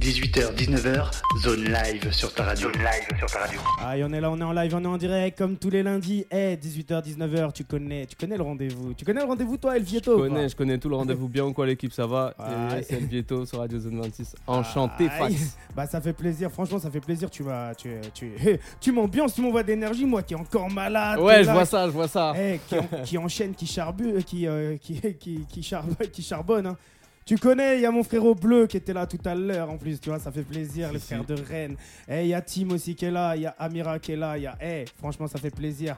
18h, 19h, zone live sur ta radio. Zone live sur ta radio. Ah, et on est là, on est en live, on est en direct comme tous les lundis. Eh, 18h, 19h, tu connais, tu connais le rendez-vous. Tu connais le rendez-vous, toi, El Vieto Je connais, je connais tout le rendez-vous bien ou quoi l'équipe, ça va. Et C'est le Vieto sur Radio Zone 26. Enchanté, Aïe. Fax. Bah, ça fait plaisir, franchement, ça fait plaisir. Tu vas, tu, tu, tu m'ambiances, tu m'envoies d'énergie, moi qui est encore malade. Ouais, je vois ça, je vois ça. Eh, qui, en- qui enchaîne, qui charbue, qui, euh, qui, qui, qui, charbe- qui charbonne. hein. Tu connais, il y a mon frérot bleu qui était là tout à l'heure en plus, tu vois, ça fait plaisir, Si, les frères de Rennes. Eh, il y a Tim aussi qui est là, il y a Amira qui est là, il y a. Eh, franchement, ça fait plaisir.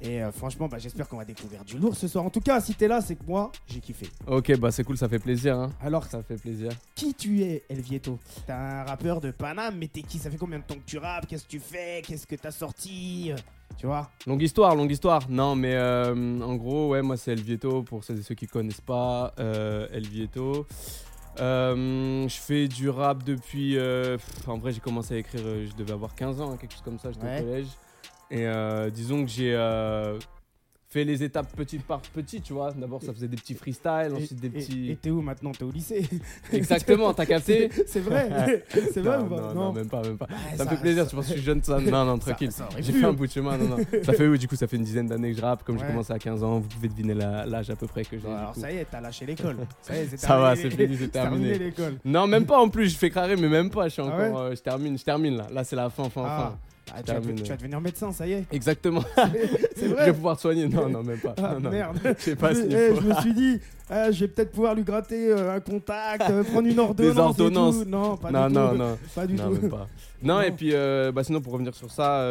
Et euh, franchement, bah, j'espère qu'on va découvrir du lourd ce soir. En tout cas, si t'es là, c'est que moi, j'ai kiffé. Ok, bah c'est cool, ça fait plaisir. Hein. Alors, Ça fait plaisir. qui tu es, El Vieto? T'es un rappeur de Paname, mais t'es qui? Ça fait combien de temps que tu rappes? Qu'est-ce que tu fais? Qu'est-ce que t'as sorti? Tu vois? Longue histoire, longue histoire. Non, mais euh, en gros, ouais, moi c'est El Vieto, pour celles et ceux qui connaissent pas, euh, El Vieto. Euh, je fais du rap depuis. pff, en vrai, j'ai commencé à écrire, je devais avoir 15 ans, hein, quelque chose comme ça, j'étais Ouais. au collège. Et euh, disons que j'ai euh, fait les étapes petite par petite, tu vois. D'abord, ça faisait des petits freestyles, ensuite des et- petits. Et t'es où maintenant? T'es au lycée? Exactement, t'as capté? C'est vrai C'est vrai non, ou pas? non, non, même pas, même pas. Ça me fait plaisir, tu penses que je suis jeune, ça? Non, non, tranquille. J'ai fait un bout de chemin, non, non. Ça fait, oui, du coup, ça fait une dizaine d'années que je rappe. Comme j'ai Ouais. commencé à 15 ans, vous pouvez deviner l'âge à peu près que j'ai. Alors ça y est, t'as lâché l'école. Ça y est, c'est Ça va, terminé. c'est fini, c'est terminé terminé. l'école. Non, même pas en plus, je fais crarer, mais même pas. Je suis Ah encore. euh, je termine, je termine là. Là, c'est la fin, fin, Ah. fin. Ah, tu, vas, terminé. tu vas devenir médecin, ça y est. Exactement. C'est je vrai vais pouvoir soigner. Non, non, même pas. Ah, Non, non. merde. Je sais pas je, s'il eh, je me suis dit, ah, je vais peut-être pouvoir lui gratter euh, un contact, euh, prendre une ordonnance. et ordonnances. tout. Non, pas Non, du non, tout. non. Pas du Non, tout. même pas. Non, et puis euh, bah, sinon pour revenir sur ça,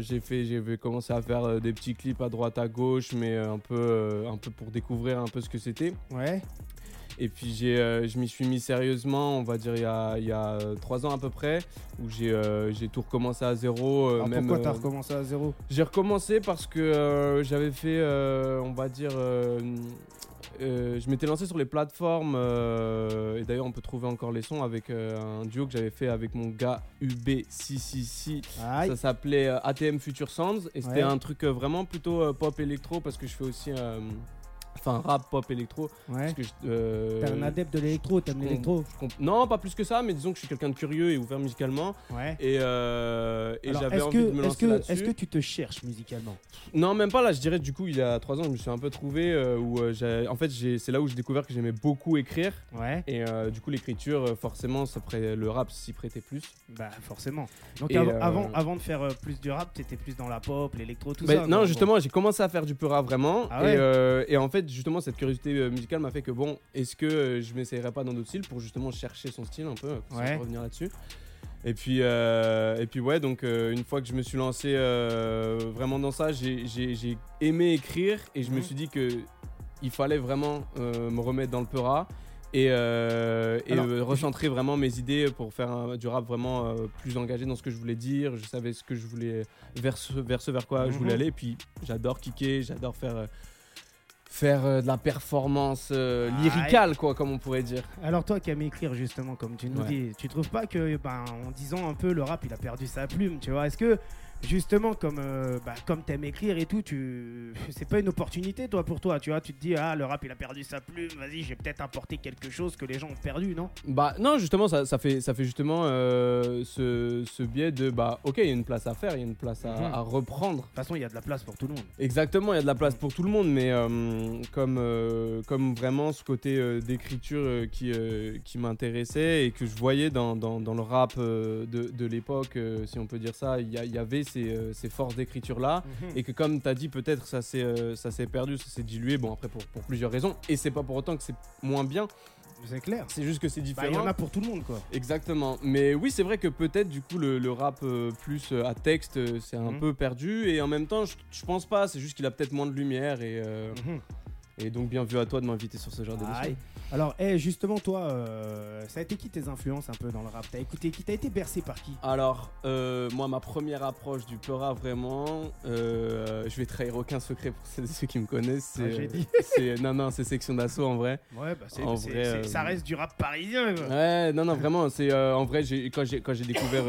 j'ai fait, j'ai commencé à faire des petits clips à droite à gauche, mais un peu, un peu pour découvrir un peu ce que c'était. Ouais. Et puis j'ai, euh, je m'y suis mis sérieusement, on va dire il y a, il y a euh, trois ans à peu près, où j'ai, euh, j'ai tout recommencé à zéro. euh, Alors même, pourquoi t'as recommencé à zéro? J'ai recommencé parce que j'avais fait, on va dire, je m'étais lancé sur les plateformes, et d'ailleurs on peut trouver encore les sons avec un duo que j'avais fait avec mon gars UB666. Aïe. Ça s'appelait ATM Future Sounds, et c'était Ouais. un truc vraiment plutôt pop électro parce que je fais aussi, enfin rap pop électro. Ouais. Parce que je- euh, T'es un adepte de l'électro, t'aimes l'électro. je comp- Non, pas plus que ça, mais disons que je suis quelqu'un de curieux et ouvert musicalement. Ouais. Et, euh, et Alors, j'avais est-ce envie de me que, est-ce lancer que, là-dessus. est-ce que tu te cherches musicalement? Non, même pas là. Je dirais du coup, il y a trois ans, je me suis un peu trouvé euh, où euh, j'ai- en fait, j'ai- c'est là où j'ai découvert que j'aimais beaucoup écrire. Ouais. Et euh, du coup, l'écriture, euh, forcément, ça prêt- le rap s'y prêtait plus. Bah forcément. Donc Et, avant, euh, avant, avant de faire euh, plus du rap, t'étais plus dans la pop, l'électro, tout Bah, ça. non, quoi. justement, j'ai commencé à faire du pur rap vraiment. Ah ouais? Et, euh, et en fait, justement, cette curiosité euh, musicale m'a fait que bon, est-ce que euh, je m'essayerais pas dans d'autres styles pour justement chercher son style un peu, on Ouais. revenir là-dessus. Et puis, euh, et puis ouais, donc euh, une fois que je me suis lancé euh, vraiment dans ça, j'ai- j'ai j'ai aimé écrire et je me Mhm. suis dit que il fallait vraiment euh, me remettre dans le peura et, euh, et Alors, euh, recentrer vraiment mes idées pour faire un- du rap vraiment euh, plus engagé dans ce que je voulais dire. Je savais ce que je voulais vers ce vers, ce vers quoi je voulais Mhm. aller. Et puis j'adore kicker, j'adore faire euh, faire euh, de la performance euh, lyricale quoi, comme on pourrait dire. Alors toi qui aimes écrire justement, comme tu nous Ouais. dis, tu trouves pas que, ben, en disant un peu le rap, il a perdu sa plume, tu vois? Est-ce que justement, comme, euh, bah, comme t'aimes écrire et tout, tu, c'est pas une opportunité toi pour toi, tu vois Tu te dis ah le rap il a perdu sa plume, vas-y, je vais peut-être apporter quelque chose que les gens ont perdu, non? Bah non, justement, ça, ça fait, ça fait justement euh, ce, ce biais de bah ok, il y a une place à faire, il y a une place à, Mhm. à reprendre. De toute façon, il y a de la place pour tout le monde. Exactement, il y a de la place pour tout le monde, mais euh, comme, euh, comme vraiment ce côté d'écriture qui, qui m'intéressait et que je voyais dans, dans, dans le rap de, de l'époque, si on peut dire ça, il y, y avait ces, euh, ces forces d'écriture-là. Et que comme tu as dit, peut-être ça s'est euh, ça s'est perdu, ça s'est dilué, bon après pour, pour plusieurs raisons. Et c'est pas pour autant que c'est moins bien, C'est clair. c'est juste que c'est Bah, différent. il y en a pour tout le monde quoi. Exactement. Mais oui, c'est vrai que peut-être du coup le, le rap euh, plus euh, à texte, euh, c'est un Mhm. peu perdu. Et en même temps, je, pense pas. C'est juste qu'il a peut-être moins de lumière. Et, Mhm. Et donc, bien vu à toi de m'inviter sur ce genre d'émission. Aïe. Alors, eh, justement, toi, euh, ça a été qui tes influences un peu dans le rap? T'as écouté qui? T'as été bercé par qui? Alors, euh, moi, ma première approche du Peura, vraiment, euh, je vais trahir aucun secret pour ceux qui me connaissent. C'est, Ah, j'ai dit. c'est- non, non, c'est section d'assaut en vrai. Ouais, bah c'est, En c'est- vrai, c'est- ça reste du rap parisien. Ouais, non, non, vraiment, c'est en vrai, j'ai, quand, j'ai, quand j'ai découvert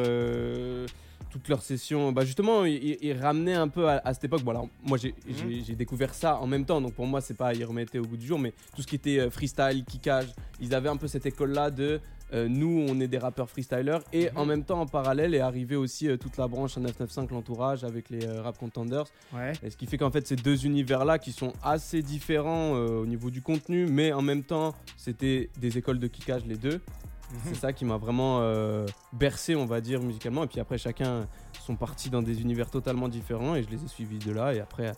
toutes leurs sessions, bah justement, ils, ramenaient un peu à, à cette époque. Bon, alors, moi, j'ai, Mhm. j'ai, découvert ça en même temps, donc pour moi, c'est pas, ils remettaient au goût du jour, mais tout ce qui était euh, freestyle, kickage, ils avaient un peu cette école-là de euh, nous, on est des rappeurs freestylers. Et Mhm. en même temps, en parallèle, est arrivé aussi euh, toute la branche 995, l'entourage, avec les euh, rap contenders. Ouais. Et ce qui fait qu'en fait, ces deux univers-là qui sont assez différents au niveau du contenu, mais en même temps, c'était des écoles de kickage les deux. C'est ça qui m'a vraiment euh, bercé, on va dire, musicalement. Et puis après, chacun sont partis dans des univers totalement différents et je les ai suivis de là. Et après,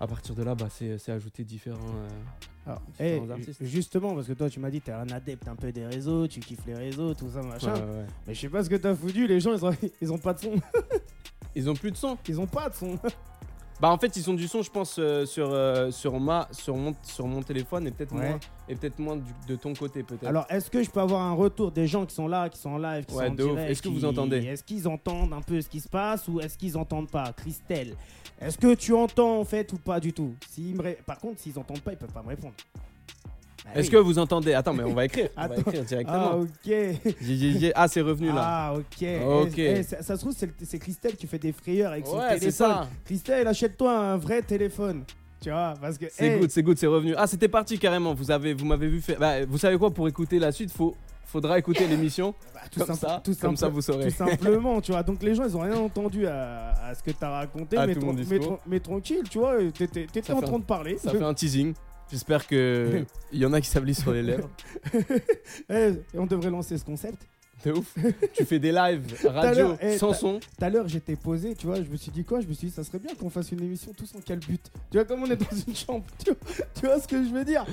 à partir de là, bah, c'est ajouté différents. euh, Alors, différents artistes. justement, parce que toi, tu m'as dit que t'es un adepte un peu des réseaux, tu kiffes les réseaux, tout ça, machin. ouais, ouais, ouais. Mais je sais pas ce que t'as foutu, les gens, ils ont, ils ont pas de son. Ils ont plus de son. Ils ont pas de son. Bah en fait ils ont du son je pense euh, sur, euh, sur, ma, sur, mon, sur mon téléphone et peut-être Ouais. moins, et peut-être moins du- de ton côté peut-être. Alors, est-ce que je peux avoir un retour des gens qui sont là, qui sont en live, qui Ouais, sont en de ouf. direct Est-ce que qui- vous entendez Est-ce qu'ils entendent un peu ce qui se passe ou est-ce qu'ils entendent pas? Christelle, est-ce que tu entends en fait ou pas du tout? S'ils me ré- Par contre, s'ils entendent pas, ils peuvent pas me répondre. Bah Est-ce oui. que vous entendez? Attends mais on va écrire. on va écrire Ah, directement. ok. Yé, yé. Ah c'est revenu là. Ah, ok. Ok. Eh, eh, ça, ça se trouve, c'est le- c'est Christelle qui fait des frayeurs avec son ouais c'est téléphone. ça. Christelle, achète-toi un vrai téléphone. Tu vois, parce que. C'est eh, good, c'est good, c'est revenu. Ah c'était parti carrément. Vous avez, vous m'avez vu faire. Bah, vous savez quoi? Pour écouter la suite, faut, faudra écouter l'émission. bah, tout Comme simple- ça, tout comme ça vous saurez. Tout simplement, tu vois. Donc les gens, ils ont rien entendu à, à ce que t'as raconté. À mais, mais, mais tranquille, tu vois, t'étais en train un- de parler. Ça fait un teasing. J'espère que il y en a qui s'ablissent sur les lèvres. Eh, on devrait lancer ce concept. De ouf. tu fais des lives radio eh, sans son. Tout à l'heure, j'étais posé, tu vois, je me suis dit quoi Je me suis dit, ça serait bien qu'on fasse une émission tous en quel but Tu vois, comme on est dans une chambre, tu vois, tu vois ce que je veux dire?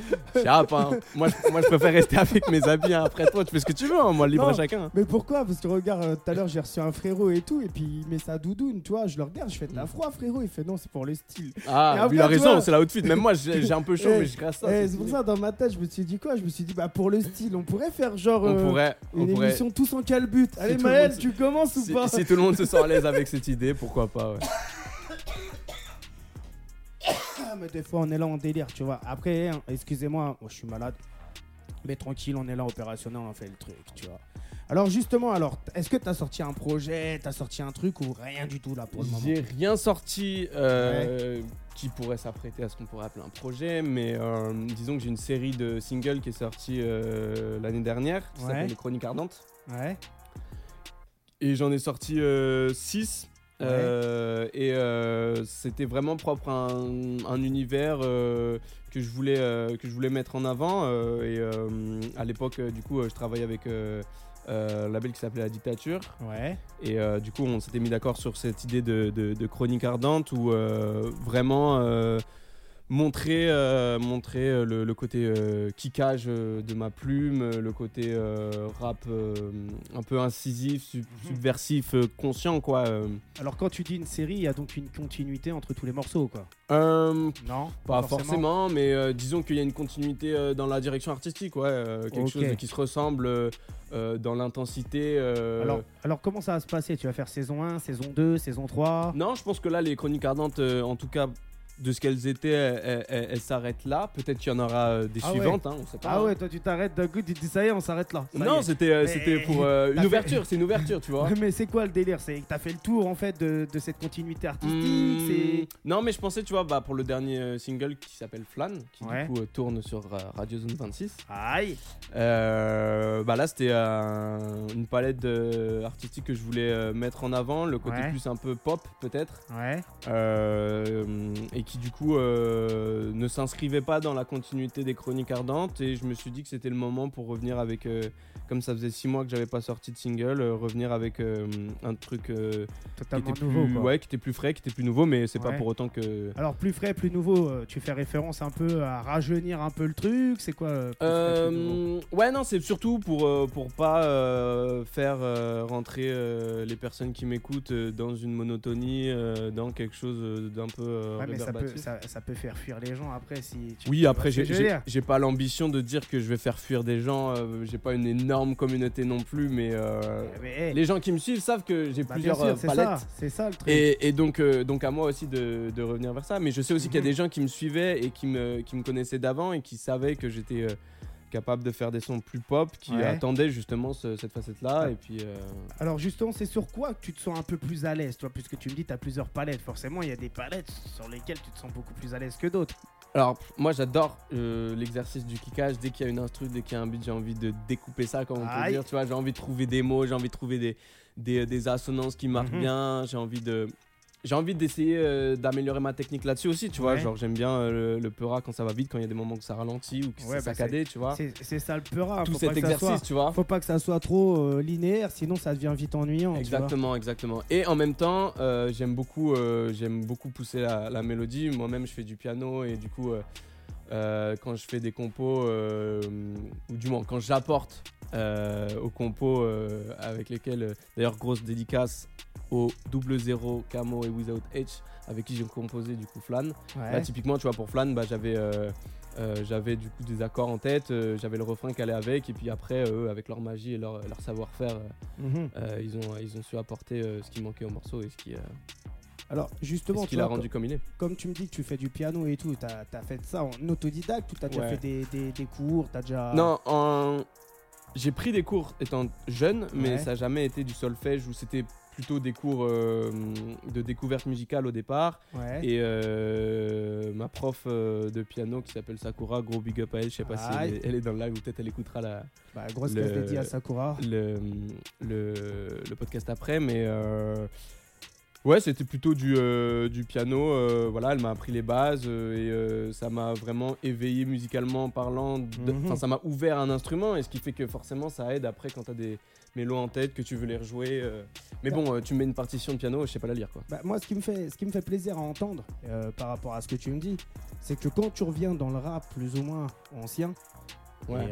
Chap, hein. moi, je, moi je préfère rester avec mes habits. hein. Après toi, tu fais ce que tu veux. hein. Moi libre Non. à chacun. Mais pourquoi? Parce que regarde, euh, tout à l'heure, j'ai reçu un frérot et tout, et puis il met sa doudoune, tu vois, je le regarde, je fais de la froid, frérot, il fait non, c'est pour le style. Ah, après, il a raison, vois- c'est la outfit. Même moi, j'ai un peu chaud, Eh, mais je grâce ça. Eh, c'est pour ça, dans ma tête, je me suis dit quoi? Je me suis dit, bah pour le style, on pourrait faire genre On euh, pourrait, on une pourrait. Tous en quel but Allez, le Maël, tu commences ou Si, pas si tout le monde se sent à l'aise avec cette idée, pourquoi pas, ouais. Ah, mais des fois, on est là en délire, tu vois. Après, hein, excusez-moi, moi, je suis malade. Mais tranquille, on est là opérationnel, on fait le truc, tu vois. Alors, justement, alors, est-ce que t'as sorti un projet, t'as sorti un truc ou rien du tout là pour le moment? J'ai rien sorti euh, qui pourrait s'apprêter à ce qu'on pourrait appeler un projet, mais euh, disons que j'ai une série de singles qui est sortie euh, l'année dernière, qui Ouais. s'appelle Les Chroniques Ardentes. Ouais. Et j'en ai sorti 6. et euh, c'était vraiment propre à un, un univers euh, que, je voulais, euh, que je voulais mettre en avant. euh, et euh, à l'époque, euh, du coup, euh, je travaillais avec euh, euh, un label qui s'appelait La Dictature. Ouais. Et euh, du coup, on s'était mis d'accord sur cette idée de, de- de chronique ardente où euh, vraiment euh, montrer, euh, montrer euh, le, le côté euh, kickage euh, de ma plume, le côté euh, rap un peu incisif, sub- subversif, conscient, quoi. Alors, quand tu dis une série, il y a donc une continuité entre tous les morceaux, quoi. Non pas forcément, mais disons qu'il y a une continuité dans la direction artistique, ouais, quelque chose qui se ressemble dans l'intensité. Alors, alors, comment ça va se passer? Tu vas faire saison 1, saison 2, saison 3 Non, je pense que là, les chroniques ardentes, en tout cas, de ce qu'elles étaient, elles, elles- elles- elles s'arrêtent là. Peut-être qu'il y en aura euh, des Ah ouais. suivantes, hein, on sait pas. Ah ouais, toi tu t'arrêtes d'un coup, tu te dis ça y est, on s'arrête là. Ça Non, c'était euh, c'était pour euh, une ouverture, c'est une ouverture, tu vois. Ouais, mais c'est quoi le délire? C'est que t'as fait le tour en fait de, de cette continuité artistique Hmm. Non, mais je pensais, tu vois, bah, pour le dernier single qui s'appelle Flan, qui Ouais. du coup euh, tourne sur Radio Zone 26. Aïe bah là, c'était une palette artistique que je voulais mettre en avant, le côté Ouais. plus un peu pop peut-être. Ouais. Et qui du coup euh, ne s'inscrivait pas dans la continuité des chroniques ardentes et je me suis dit que c'était le moment pour revenir avec euh, comme ça faisait six mois que j'avais pas sorti de single euh, revenir avec un truc euh, qui Totalement était nouveau plus quoi. ouais qui était plus frais qui était plus nouveau mais c'est pas pour autant que Alors plus frais, plus nouveau, tu fais référence un peu à rajeunir un peu le truc, c'est quoi plus frais, plus nouveau ouais non c'est surtout pour pour pas faire rentrer les personnes qui m'écoutent dans une monotonie dans quelque chose d'un peu Ouais, mais ça peut, ça, ça peut faire fuir les gens après si tu Oui, après, j'ai pas l'ambition de dire que je vais faire fuir des gens. euh, j'ai pas une énorme communauté non plus, mais euh, Mais, hey, les gens qui me suivent savent que j'ai bah, plusieurs sûr, euh, c'est palettes. ça, c'est ça le truc. Et, et donc, euh, donc à moi aussi de, de revenir vers ça. Mais je sais aussi qu'il y a Mhm. des gens qui me suivaient et qui me, qui me connaissaient d'avant et qui savaient que j'étais euh, capable de faire des sons plus pop, qui Ouais. attendaient justement ce- cette facette-là. Ouais. Et puis, euh, Alors justement, c'est sur quoi que tu te sens un peu plus à l'aise, toi, puisque tu me dis tu as plusieurs palettes. Forcément, il y a des palettes sur lesquelles tu te sens beaucoup plus à l'aise que d'autres. Alors, moi j'adore euh, l'exercice du kickage. Dès qu'il y a une instru, dès qu'il y a un beat, j'ai envie de découper ça, comme on peut dire. Tu vois, j'ai envie de trouver des mots, j'ai envie de trouver des, des, des assonances qui marchent Mhm. bien. J'ai envie de. J'ai envie d'essayer euh, d'améliorer ma technique là-dessus aussi, tu vois. Ouais. Genre, j'aime bien euh, le, le peura quand ça va vite, quand il y a des moments où ça ralentit ou que Ouais, c'est bah, saccadé, tu vois. C'est ça le peura. Tout faut cet pas que ça exercice, soit- tu vois. Faut pas que ça soit trop euh, linéaire, sinon ça devient vite ennuyant. Exactement, exactement. Et en même temps, j'aime beaucoup, j'aime beaucoup pousser la, la mélodie. Moi-même, je fais du piano et du coup, quand je fais des compos, ou du moins quand j'apporte aux compos avec lesquels, d'ailleurs, grosse dédicace au double zéro Camo et Without H, avec qui j'ai composé du coup Flan. Ouais. Là, typiquement, tu vois, pour Flan, bah, j'avais. euh, euh, j'avais du coup des accords en tête, euh, j'avais le refrain qui allait avec, et puis après, eux, avec leur magie et leur, leur savoir-faire, Mhm. ils, ont, ils ont su apporter ce qui manquait au morceau et ce qui, Alors justement, tu qui l'a vois, rendu comme il est. comme tu me dis que tu fais du piano et tout, t'as as fait ça en autodidacte ou t'as déjà Ouais. fait des, des- des cours, t'as déjà. Non, en... j'ai pris des cours étant jeune, mais Ouais. ça n'a jamais été du solfège où c'était plutôt des cours euh, de découverte musicale au départ. Ouais. Et euh, ma prof euh, de piano qui s'appelle Sakura, gros big up à elle, je sais pas si elle est, elle est dans le live ou peut-être elle écoutera la, Bah, grosse le- dédiée à Sakura. le, le, le podcast après, mais ouais, c'était plutôt du, euh, du piano. euh, voilà, elle m'a appris les bases euh, et ça m'a vraiment éveillé musicalement parlant. de- Mhm. Enfin, ça m'a ouvert un instrument et ce qui fait que forcément ça aide après quand t'as des mélos en tête que tu veux les rejouer. Mais bon, tu mets une partition de piano, je sais pas la lire quoi. Bah, moi, ce qui, me fait, ce qui me fait plaisir à entendre par rapport à ce que tu me dis, c'est que quand tu reviens dans le rap plus ou moins ancien, Ouais.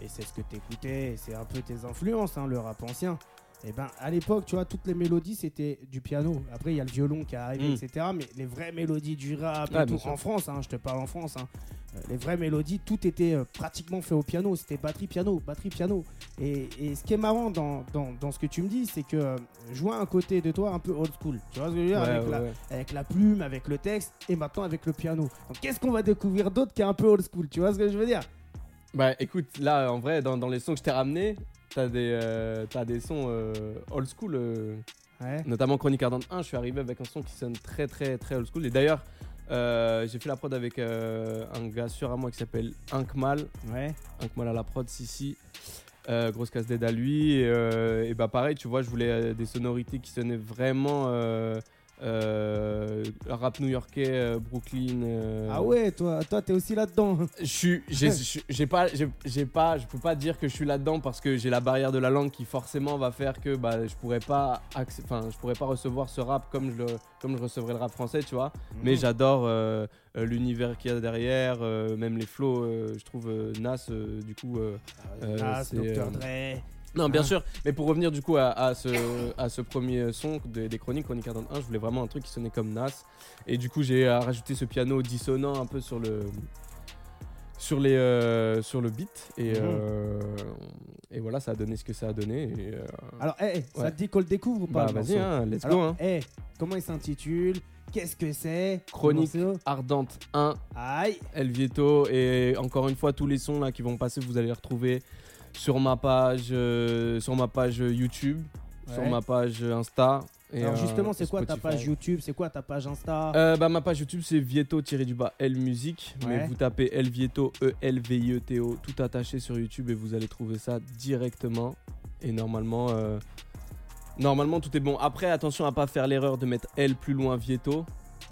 et, et c'est ce que tu écoutais, c'est un peu tes influences, hein, le rap ancien, et ben à l'époque, tu vois, toutes les mélodies c'était du piano. Après, il y a le violon qui est arrivé, Mm. etc. Mais les vraies mélodies du rap, et tout, en France, hein, je te parle en France, hein, euh, les vraies mélodies, tout était euh, pratiquement fait au piano. C'était batterie, piano, batterie, piano. Et, et ce qui est marrant dans, dans, dans ce que tu me dis, c'est que euh, je vois un côté de toi un peu old school. Tu vois ce que je veux dire Ouais, avec, ouais, la, ouais. avec la plume, avec le texte et maintenant avec le piano. Donc qu'est-ce qu'on va découvrir d'autre qui est un peu old school? Tu vois ce que je veux dire? Bah écoute, là en vrai, dans, dans les sons que je t'ai ramenés, t'as des, euh, t'as des sons euh, old school. euh, Ouais. Notamment Chronique Ardente 1, je suis arrivé avec un son qui sonne très très très old school. Et d'ailleurs, euh, j'ai fait la prod avec euh, un gars sûr à moi qui s'appelle Inkmal. Ouais. Inkmal à la prod, Sissi. Euh, grosse casse d'aide à lui. Et, euh, et bah pareil, tu vois, je voulais euh, des sonorités qui sonnaient vraiment euh, euh, rap new-yorkais, euh, Brooklyn. euh, Ah ouais, toi, toi t'es aussi là-dedans. je suis, j'ai, pas, j'ai, pas, je peux pas dire que je suis là-dedans parce que j'ai la barrière de la langue qui forcément va faire que bah je pourrais pas, enfin je pourrais pas recevoir ce rap comme je le, comme je recevrais le rap français, tu vois. Mais Mhm. j'adore euh, euh, l'univers qu'il y a derrière, même les flows. je trouve Nas, du coup. euh, Nas, Dr. Dre. Non, bien Ah. sûr. Mais pour revenir du coup à, à ce, à ce premier son des, des chroniques, Chronique 41, je voulais vraiment un truc qui sonnait comme Nas. Et du coup, j'ai euh, rajouté ce piano dissonant un peu sur le, sur les, euh, sur le beat. Et, Mhm. euh, et voilà, ça a donné ce que ça a donné. Et, euh, Alors, hey, ça te dit qu'on le découvre ou pas bah vas-y, hein, let's go. Hein. hey, comment il s'intitule? Qu'est-ce que c'est? Chronique Ardente 1, Aïe. El Vieto. Et encore une fois, tous les sons là qui vont passer, vous allez les retrouver sur ma page, euh, sur ma page YouTube, sur ma page Insta. Et, Alors euh, justement, c'est quoi ta page YouTube? C'est quoi ta page Insta? Euh, bah, ma page YouTube c'est Vieto du bas L Musique Ouais. mais vous tapez Vieto E L V I E T O tout attaché sur YouTube et vous allez trouver ça directement. Et normalement euh, normalement tout est bon. Après attention à pas faire l'erreur de mettre L plus loin Vieto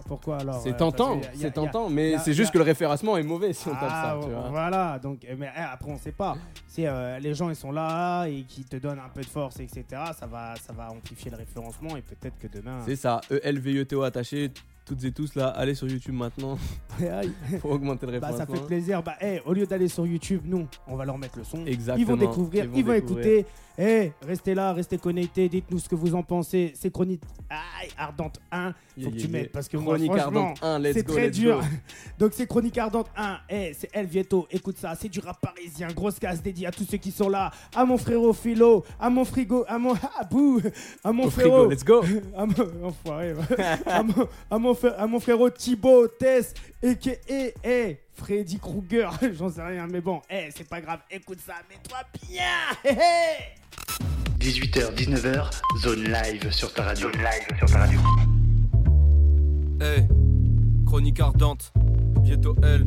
Pourquoi alors c'est euh, tentant c'est tentant mais c'est juste que le référencement est mauvais si on tape Ah, ça tu vois Voilà, donc, euh, mais eh, après on sait pas. Si euh, les gens ils sont là et qui te donnent un peu de force, etc., ça va, ça va amplifier le référencement et peut-être que demain. c'est ça E L V I E T O attaché toutes et tous là allez sur YouTube maintenant pour augmenter le bah, référencement ça fait plaisir. Bah, eh, au lieu d'aller sur YouTube, nous, on va leur mettre le son. Exactement. Ils vont découvrir, Ils ils vont vont, découvrir. écouter. Eh, restez là, restez connectés. Dites-nous ce que vous en pensez. C'est chronique Aïe, ardente 1. Faut Yeah, que yeah, tu yeah. mettes parce que moi, Chronique franchement, Ardente 1 let's c'est très let's dur. go. Donc c'est Chronique Ardente 1. Eh, c'est El Vieto. Écoute ça, c'est du rap parisien. Grosse casse dédiée à tous ceux qui sont là. À mon frérot Philo, à mon frigo, à mon ah, bouh, à mon Au frérot. frigo let's go à mon, enfoiré, à, mon, à, mon frérot Thibaut Tess et que eh, eh, Freddy Krueger, j'en sais rien, mais bon, eh, c'est pas grave, écoute ça, mets-toi bien, eh, eh. 18h, 19h, zone live sur ta radio. Zone live sur ta radio. Hey, chronique ardente, bientôt elle.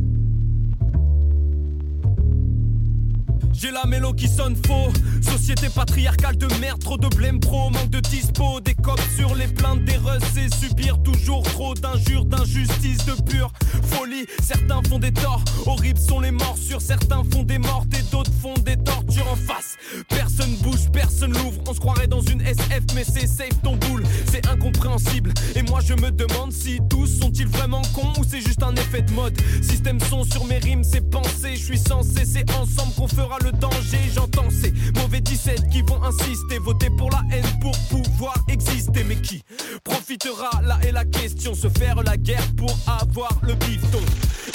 J'ai la mélo qui sonne faux. Société patriarcale de merde, trop de blême pro, manque de dispo. Des cops sur les plaintes des c'est subir toujours trop d'injures, d'injustice, de pure folie. Certains font des torts, horribles sont les morsures. Certains font des morts et d'autres font des en face. Personne bouge, personne l'ouvre. On se croirait dans une SF, mais c'est safe ton boule. C'est incompréhensible. Et moi je me demande si tous sont-ils vraiment cons ou c'est juste un effet de mode. Système son sur mes rimes, c'est pensé. Je suis censé, c'est ensemble qu'on fera le danger. J'entends ces mauvais 17 qui vont insister, voter pour la haine pour pouvoir exister. Mais qui profitera? Là est la question, se faire la guerre pour avoir le bifton.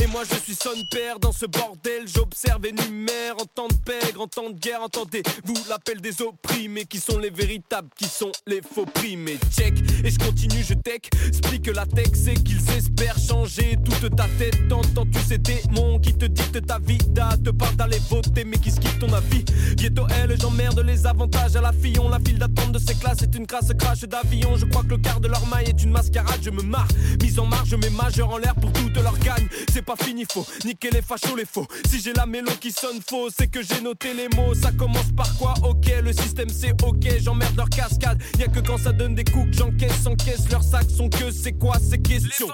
Et moi je suis son père dans ce bordel, j'observe et numère en temps de pègre, en temps de guerre, entendez-vous l'appel des opprimés qui sont les véritables, qui sont les faux primés. Check, et je continue, je tech, explique la tech, c'est qu'ils espèrent changer toute ta tête. T'entends-tu ces démons qui te dictent ta vie, te parlent d'aller voter, mais qui skip ton avis? Ghetto L, j'emmerde les avantages à la fillon, la file d'attente de ces classes est une crasse crash d'avion. Je crois que le quart de leur maille est une mascarade, je me marre, mise en marche, je mets majeur en l'air pour toute leur gagne. C'est pas fini, faut niquer les fachos, les faux. Si j'ai la mélo qui sonne faux, c'est que j'ai noté les mots. Ça commence par quoi? Ok, le système c'est ok, j'emmerde leur cascade. Y'a que quand ça donne des coups que j'encaisse, encaisse leurs sacs sont que c'est quoi ces questions?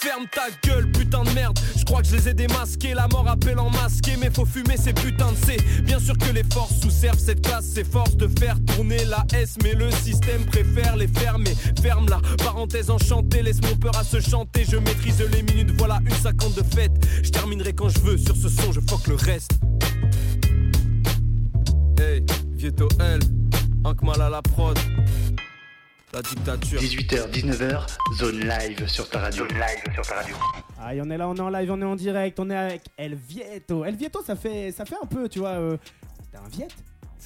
Ferme ta gueule, putain de merde. Je crois que je les ai démasqués. La mort appelle en masqué, mais faut fumer ces putains de C. Bien sûr que les forces sous-servent cette classe, s'efforcent de faire tourner la S. Mais le système préfère les fermer. Ferme la parenthèse enchantée, laisse mon peur à se chanter. Je maîtrise les minutes, voilà une cinquante de fête. Je terminerai quand je veux, sur ce son, je fuck le reste. Hey, Vieto L, mal à la prod la dictature. 18h, 19h, zone live sur ta radio. Zone live sur ta radio. Ah, on est là, on est en live, on est en direct, on est avec El Vieto. El Vieto, ça fait, ça fait un peu, tu vois. Euh, t'es un Viet?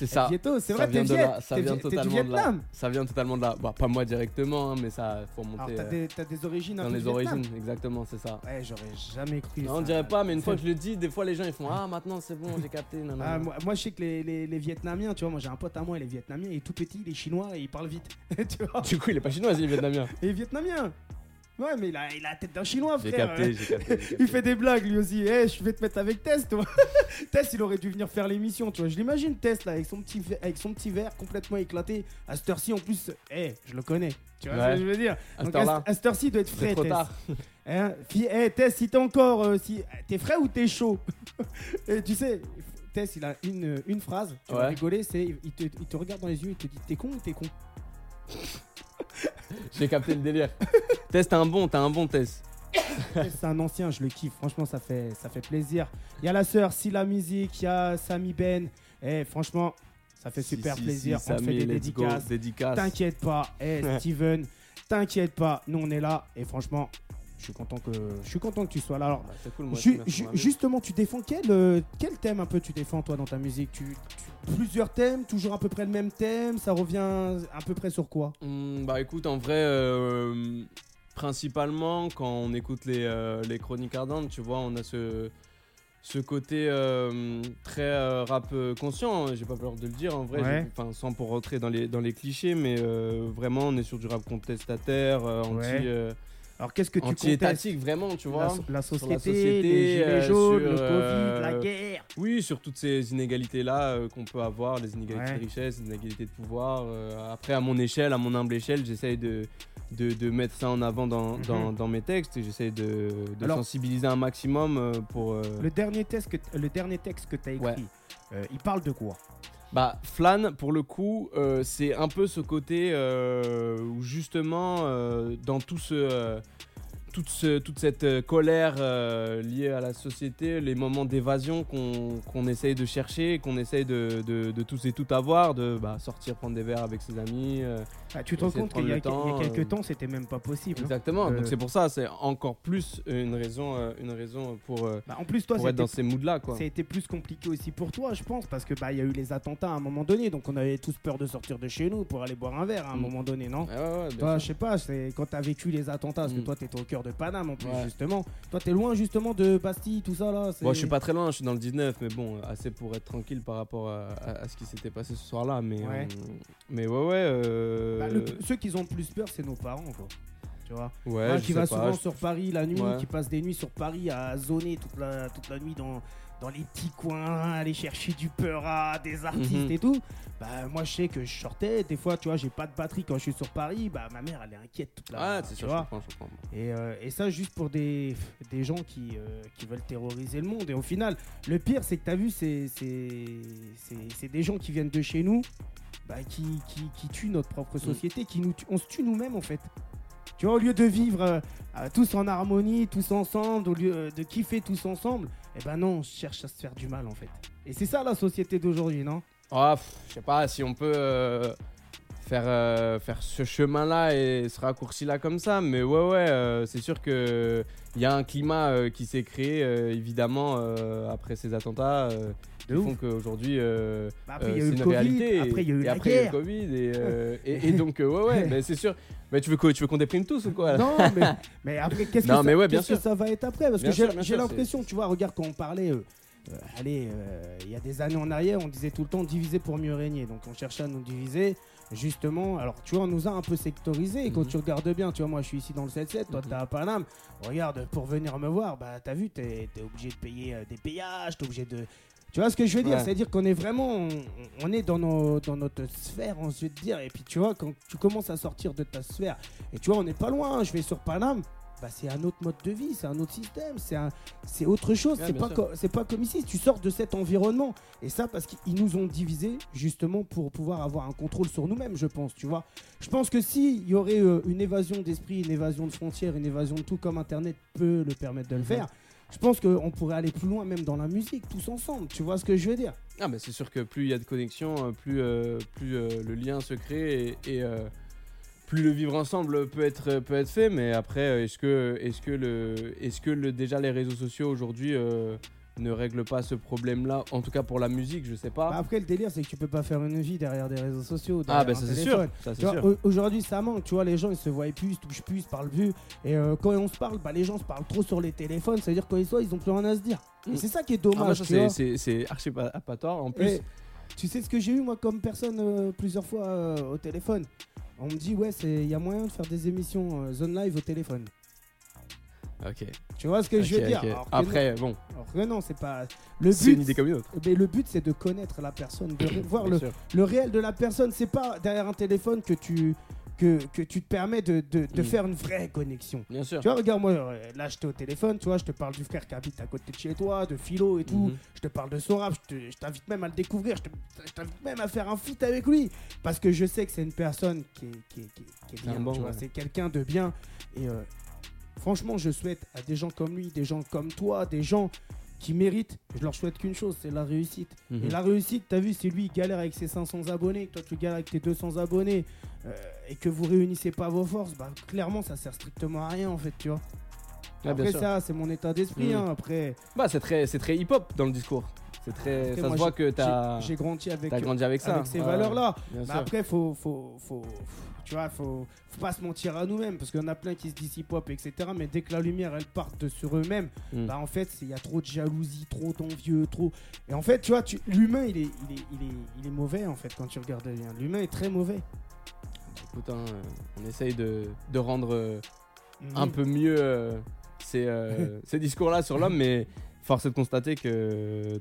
C'est ça. c'est vrai, là, ça vient totalement de là. Ça vient totalement de là. Bah, pas moi directement, hein, mais ça faut monter. t'as des, as des origines Dans les origines, exactement, c'est ça. Ouais, j'aurais jamais cru. Non, on dirait pas, mais une fois que je le dis, des fois les gens ils font Ah, maintenant c'est bon, j'ai capté. Ah, moi, je sais que les, les, Vietnamiens, tu vois, moi j'ai un pote à moi, il est Vietnamien, il est tout petit, il est chinois et il parle vite. tu vois du coup, il est pas chinois, il est vietnamien. il est vietnamien. Ouais, mais il a, il a la tête d'un chinois, frère. J'ai capté, j'ai capté, Il fait des blagues lui aussi. Eh, je vais te mettre avec Tess, toi. Tess, il aurait dû venir faire l'émission, tu vois. Je l'imagine, Tess, là, avec son, petit, avec son petit verre complètement éclaté. À cette heure-ci, en plus, eh, je le connais. Tu vois ce que je veux dire? À cette heure-ci, il doit être frais, trop Tess. Tard. Hein? Eh, Tess, si t'es encore. Euh, si... T'es frais ou t'es chaud? Et tu sais, Tess, il a une, une phrase, tu vas rigoler, c'est il te, il te regarde dans les yeux, il te dit T'es con ou t'es con? J'ai capté le délire. Test, t'as un bon, t'as un bon test. C'est un ancien, je le kiffe. Franchement, ça fait, ça fait plaisir. Il y a la sœur, si la musique, il y a Sami Ben. Eh, franchement, ça fait super plaisir. on fait des dédicaces. T'inquiète pas. Eh, Steven, t'inquiète pas. Nous, on est là. Et franchement, je suis content que je suis content que tu sois là. Alors, bah, justement, tu défends quel euh, quel thème un peu tu défends toi dans ta musique? Tu, plusieurs thèmes, toujours à peu près le même thème. Ça revient à peu près sur quoi? Hmm, Bah écoute, en vrai. Euh, principalement quand on écoute les, euh, les chroniques ardentes, tu vois, on a ce, ce côté très rap conscient, hein, j'ai pas peur de le dire en vrai, enfin sans pour rentrer dans les, dans les clichés, mais vraiment on est sur du rap contestataire, anti, alors qu'est-ce que tu anti-étatique vraiment, tu vois la, société, les gilets euh, jaunes, le Covid, la euh, guerre. Oui, sur toutes ces inégalités là euh, qu'on peut avoir, les inégalités de richesse, les inégalités de pouvoir. après, à mon échelle, à mon humble échelle, j'essaye de, de, mettre ça en avant dans, mhm. dans, dans mes textes et j'essaye de, de sensibiliser un maximum pour. Le dernier texte que le dernier texte que tu as écrit, il parle de quoi? Bah, Flan, pour le coup, euh, c'est un peu ce côté euh, où justement, euh, dans tout ce toute, toute cette euh, colère euh, liée à la société, les moments d'évasion qu'on essaye de chercher, qu'on essaye de, de, tous et tout avoir, de bah, sortir prendre des verres avec ses amis. Euh, ah, tu te rends compte qu'il y, a quelques temps, c'était même pas possible. Hein. Exactement, donc c'est pour ça, c'est encore plus une raison, une raison pour, bah, en plus, toi, être dans ces moods-là. Ça a été plus compliqué aussi pour toi, je pense, parce que bah, y a eu les attentats à un moment donné, donc on avait tous peur de sortir de chez nous pour aller boire un verre à un mm. moment donné, non? Toi, je sais pas, quand tu as vécu les attentats, parce que mm. toi, tu étais au cœur de Paname en plus, justement. Toi, t'es loin justement de Bastille, tout ça là. Bon, je suis pas très loin, je suis dans le 19, mais bon, assez pour être tranquille par rapport à, ce qui s'était passé ce soir-là. Mais ouais, euh, mais ouais, ouais. Euh, bah, ceux qui ont le plus peur, c'est nos parents, quoi. Tu vois? Ouais, Moi qui va pas, souvent je- sur Paris la nuit, Ouais. qui passe des nuits sur Paris à zoner toute la, toute la nuit dans, dans les petits coins, aller chercher du peura, des artistes Mhm. et tout. Bah moi je sais que je sortais, des fois tu vois j'ai pas de batterie quand je suis sur Paris, bah ma mère elle est inquiète toute la Ah, c'est tu sûr, je vois. comprends, je comprends. Et, euh, et ça juste pour des, des gens qui, euh, qui veulent terroriser le monde. Et au final, le pire c'est que t'as vu, c'est c'est- c'est- c'est des gens qui viennent de chez nous, bah, qui, qui, qui tuent notre propre Mm. société, qui nous, on se tue nous-mêmes en fait. Tu vois, au lieu de vivre euh, euh, tous en harmonie, tous ensemble, au lieu euh, de kiffer tous ensemble, eh ben non, on cherche à se faire du mal en fait. Et c'est ça la société d'aujourd'hui, non? Pff, je sais pas si on peut faire, faire ce chemin-là et ce raccourci-là comme ça, mais ouais, ouais, c'est sûr que il y a un climat qui s'est créé évidemment après ces attentats qui ouf. font qu'aujourd'hui euh, Bah, après, il y a euh, eu c'est le une Covid, réalité. après, il y a eu et la après, il y a eu guerre. le Covid et, euh, et, et donc euh, ouais, ouais, mais c'est sûr. Mais tu veux quoi Tu veux qu'on déprime tous ou quoi Non, mais, mais après, qu'est-ce que, ça, ouais, bien qu'est-ce que sûr. ça va être après? Parce Bien que j'ai, l'impression, tu vois, regarde, quand on parlait, allez, euh, il y a des années en arrière, on disait tout le temps diviser pour mieux régner. Donc on cherchait à nous diviser, justement. Alors, tu vois, on nous a un peu sectorisé. Et quand Mhm. tu regardes bien, tu vois, moi je suis ici dans le 7-7, toi Mhm. t'es à Paname. Regarde, pour venir me voir, bah t'as vu, t'es, t'es obligé de payer euh, des péages, t'es obligé de. Tu vois ce que je veux dire? Ouais. C'est-à-dire qu'on est vraiment. On, on est dans, nos, dans notre sphère, on se dire. Et puis tu vois, quand tu commences à sortir de ta sphère, et tu vois, on n'est pas loin, hein, je vais sur Paname. Bah, c'est un autre mode de vie, c'est un autre système, c'est un, c'est autre chose. Ouais, c'est pas sûr. co- c'est pas comme ici. Tu sors de cet environnement et ça parce qu'ils nous ont divisés justement pour pouvoir avoir un contrôle sur nous-mêmes, je pense. Tu vois. Je pense que s'il y aurait euh, une évasion d'esprit, une évasion de frontières, une évasion de tout comme Internet peut le permettre de le Mhm. faire. Je pense qu'on pourrait aller plus loin même dans la musique, tous ensemble. Tu vois ce que je veux dire? Ah, mais c'est sûr que plus il y a de connexion, euh, plus, euh, plus euh, le lien se crée et, plus le vivre ensemble peut être, peut être fait. Mais après, est-ce que, est que, le, est que le, déjà les réseaux sociaux aujourd'hui ne règlent pas ce problème-là En tout cas pour la musique, je sais pas. Bah, Après, le délire, c'est que tu peux pas faire une vie derrière des réseaux sociaux. ah, bah ça c'est sûr. Sûr. au- Aujourd'hui, ça manque. Tu vois, les gens, ils se voient plus, ils se touchent plus, ils se parlent plus. Et euh, quand on se parle, bah, les gens se parlent trop sur les téléphones. C'est-à-dire quand ils soient, ils ont plus rien à se dire. Et Mm. c'est ça qui est Ah, dommage. vois. c'est- archi pas, pas tort. En plus, Et tu sais ce que j'ai eu, moi, comme personne, euh, plusieurs fois euh, au téléphone? On me dit, ouais, il y a moyen de faire des émissions zone live au téléphone. Ok. Tu vois ce que je veux dire Après, bon, non, alors que non, c'est pas. Le c'est une but, idée comme une autre. mais le but, c'est de connaître la personne, de voir le, le réel de la personne. C'est pas derrière un téléphone que tu, que, que tu te permets de, de- de Mm. faire une vraie connexion. Bien sûr. Tu vois, regarde, moi, euh, là, j'étais au téléphone, tu vois, je te parle du frère qui habite à côté de chez toi, de Philo et tout. Mhm. Je te parle de son rap, je te- je t'invite même à le découvrir, je te- je t'invite même à faire un feat avec lui. Parce que je sais que c'est une personne qui est, qui est- qui est- qui est bien, bon, tu vois, ouais. c'est quelqu'un de bien. Et euh, franchement, je souhaite à des gens comme lui, des gens comme toi, des gens qui méritent, je leur souhaite qu'une chose, c'est la réussite. Mhm. Et la réussite, t'as vu, c'est lui, il galère avec ses 500 abonnés, toi tu galères avec tes 200 abonnés, euh, et que vous réunissez pas vos forces, bah clairement ça sert strictement à rien en fait, tu vois. Après ça, c'est mon état d'esprit, Mhm. hein, après... Bah, c'est très, très hip-hop dans le discours. C'est très, après, ça se voit que t'as, j'ai- grandi avec, t'as grandi avec ça. avec ces Ouais, valeurs-là. Bah après, faut, faut, faut, tu vois, faut, faut pas se mentir à nous-mêmes parce qu'il y en a plein qui se disent hip-hop, etc. Mais dès que la lumière elle part de sur eux-mêmes, Mm. bah en fait, il y a trop de jalousie, trop d'envieux, trop. Et en fait, tu vois, tu, l'humain il est, il, est, il, est, il est mauvais en fait quand tu regardes bien. L'humain est très mauvais. Écoute, hein, on essaye de, de rendre euh, un Mhm. peu mieux euh, ces, euh, ces discours-là sur l'homme, mais force est de constater que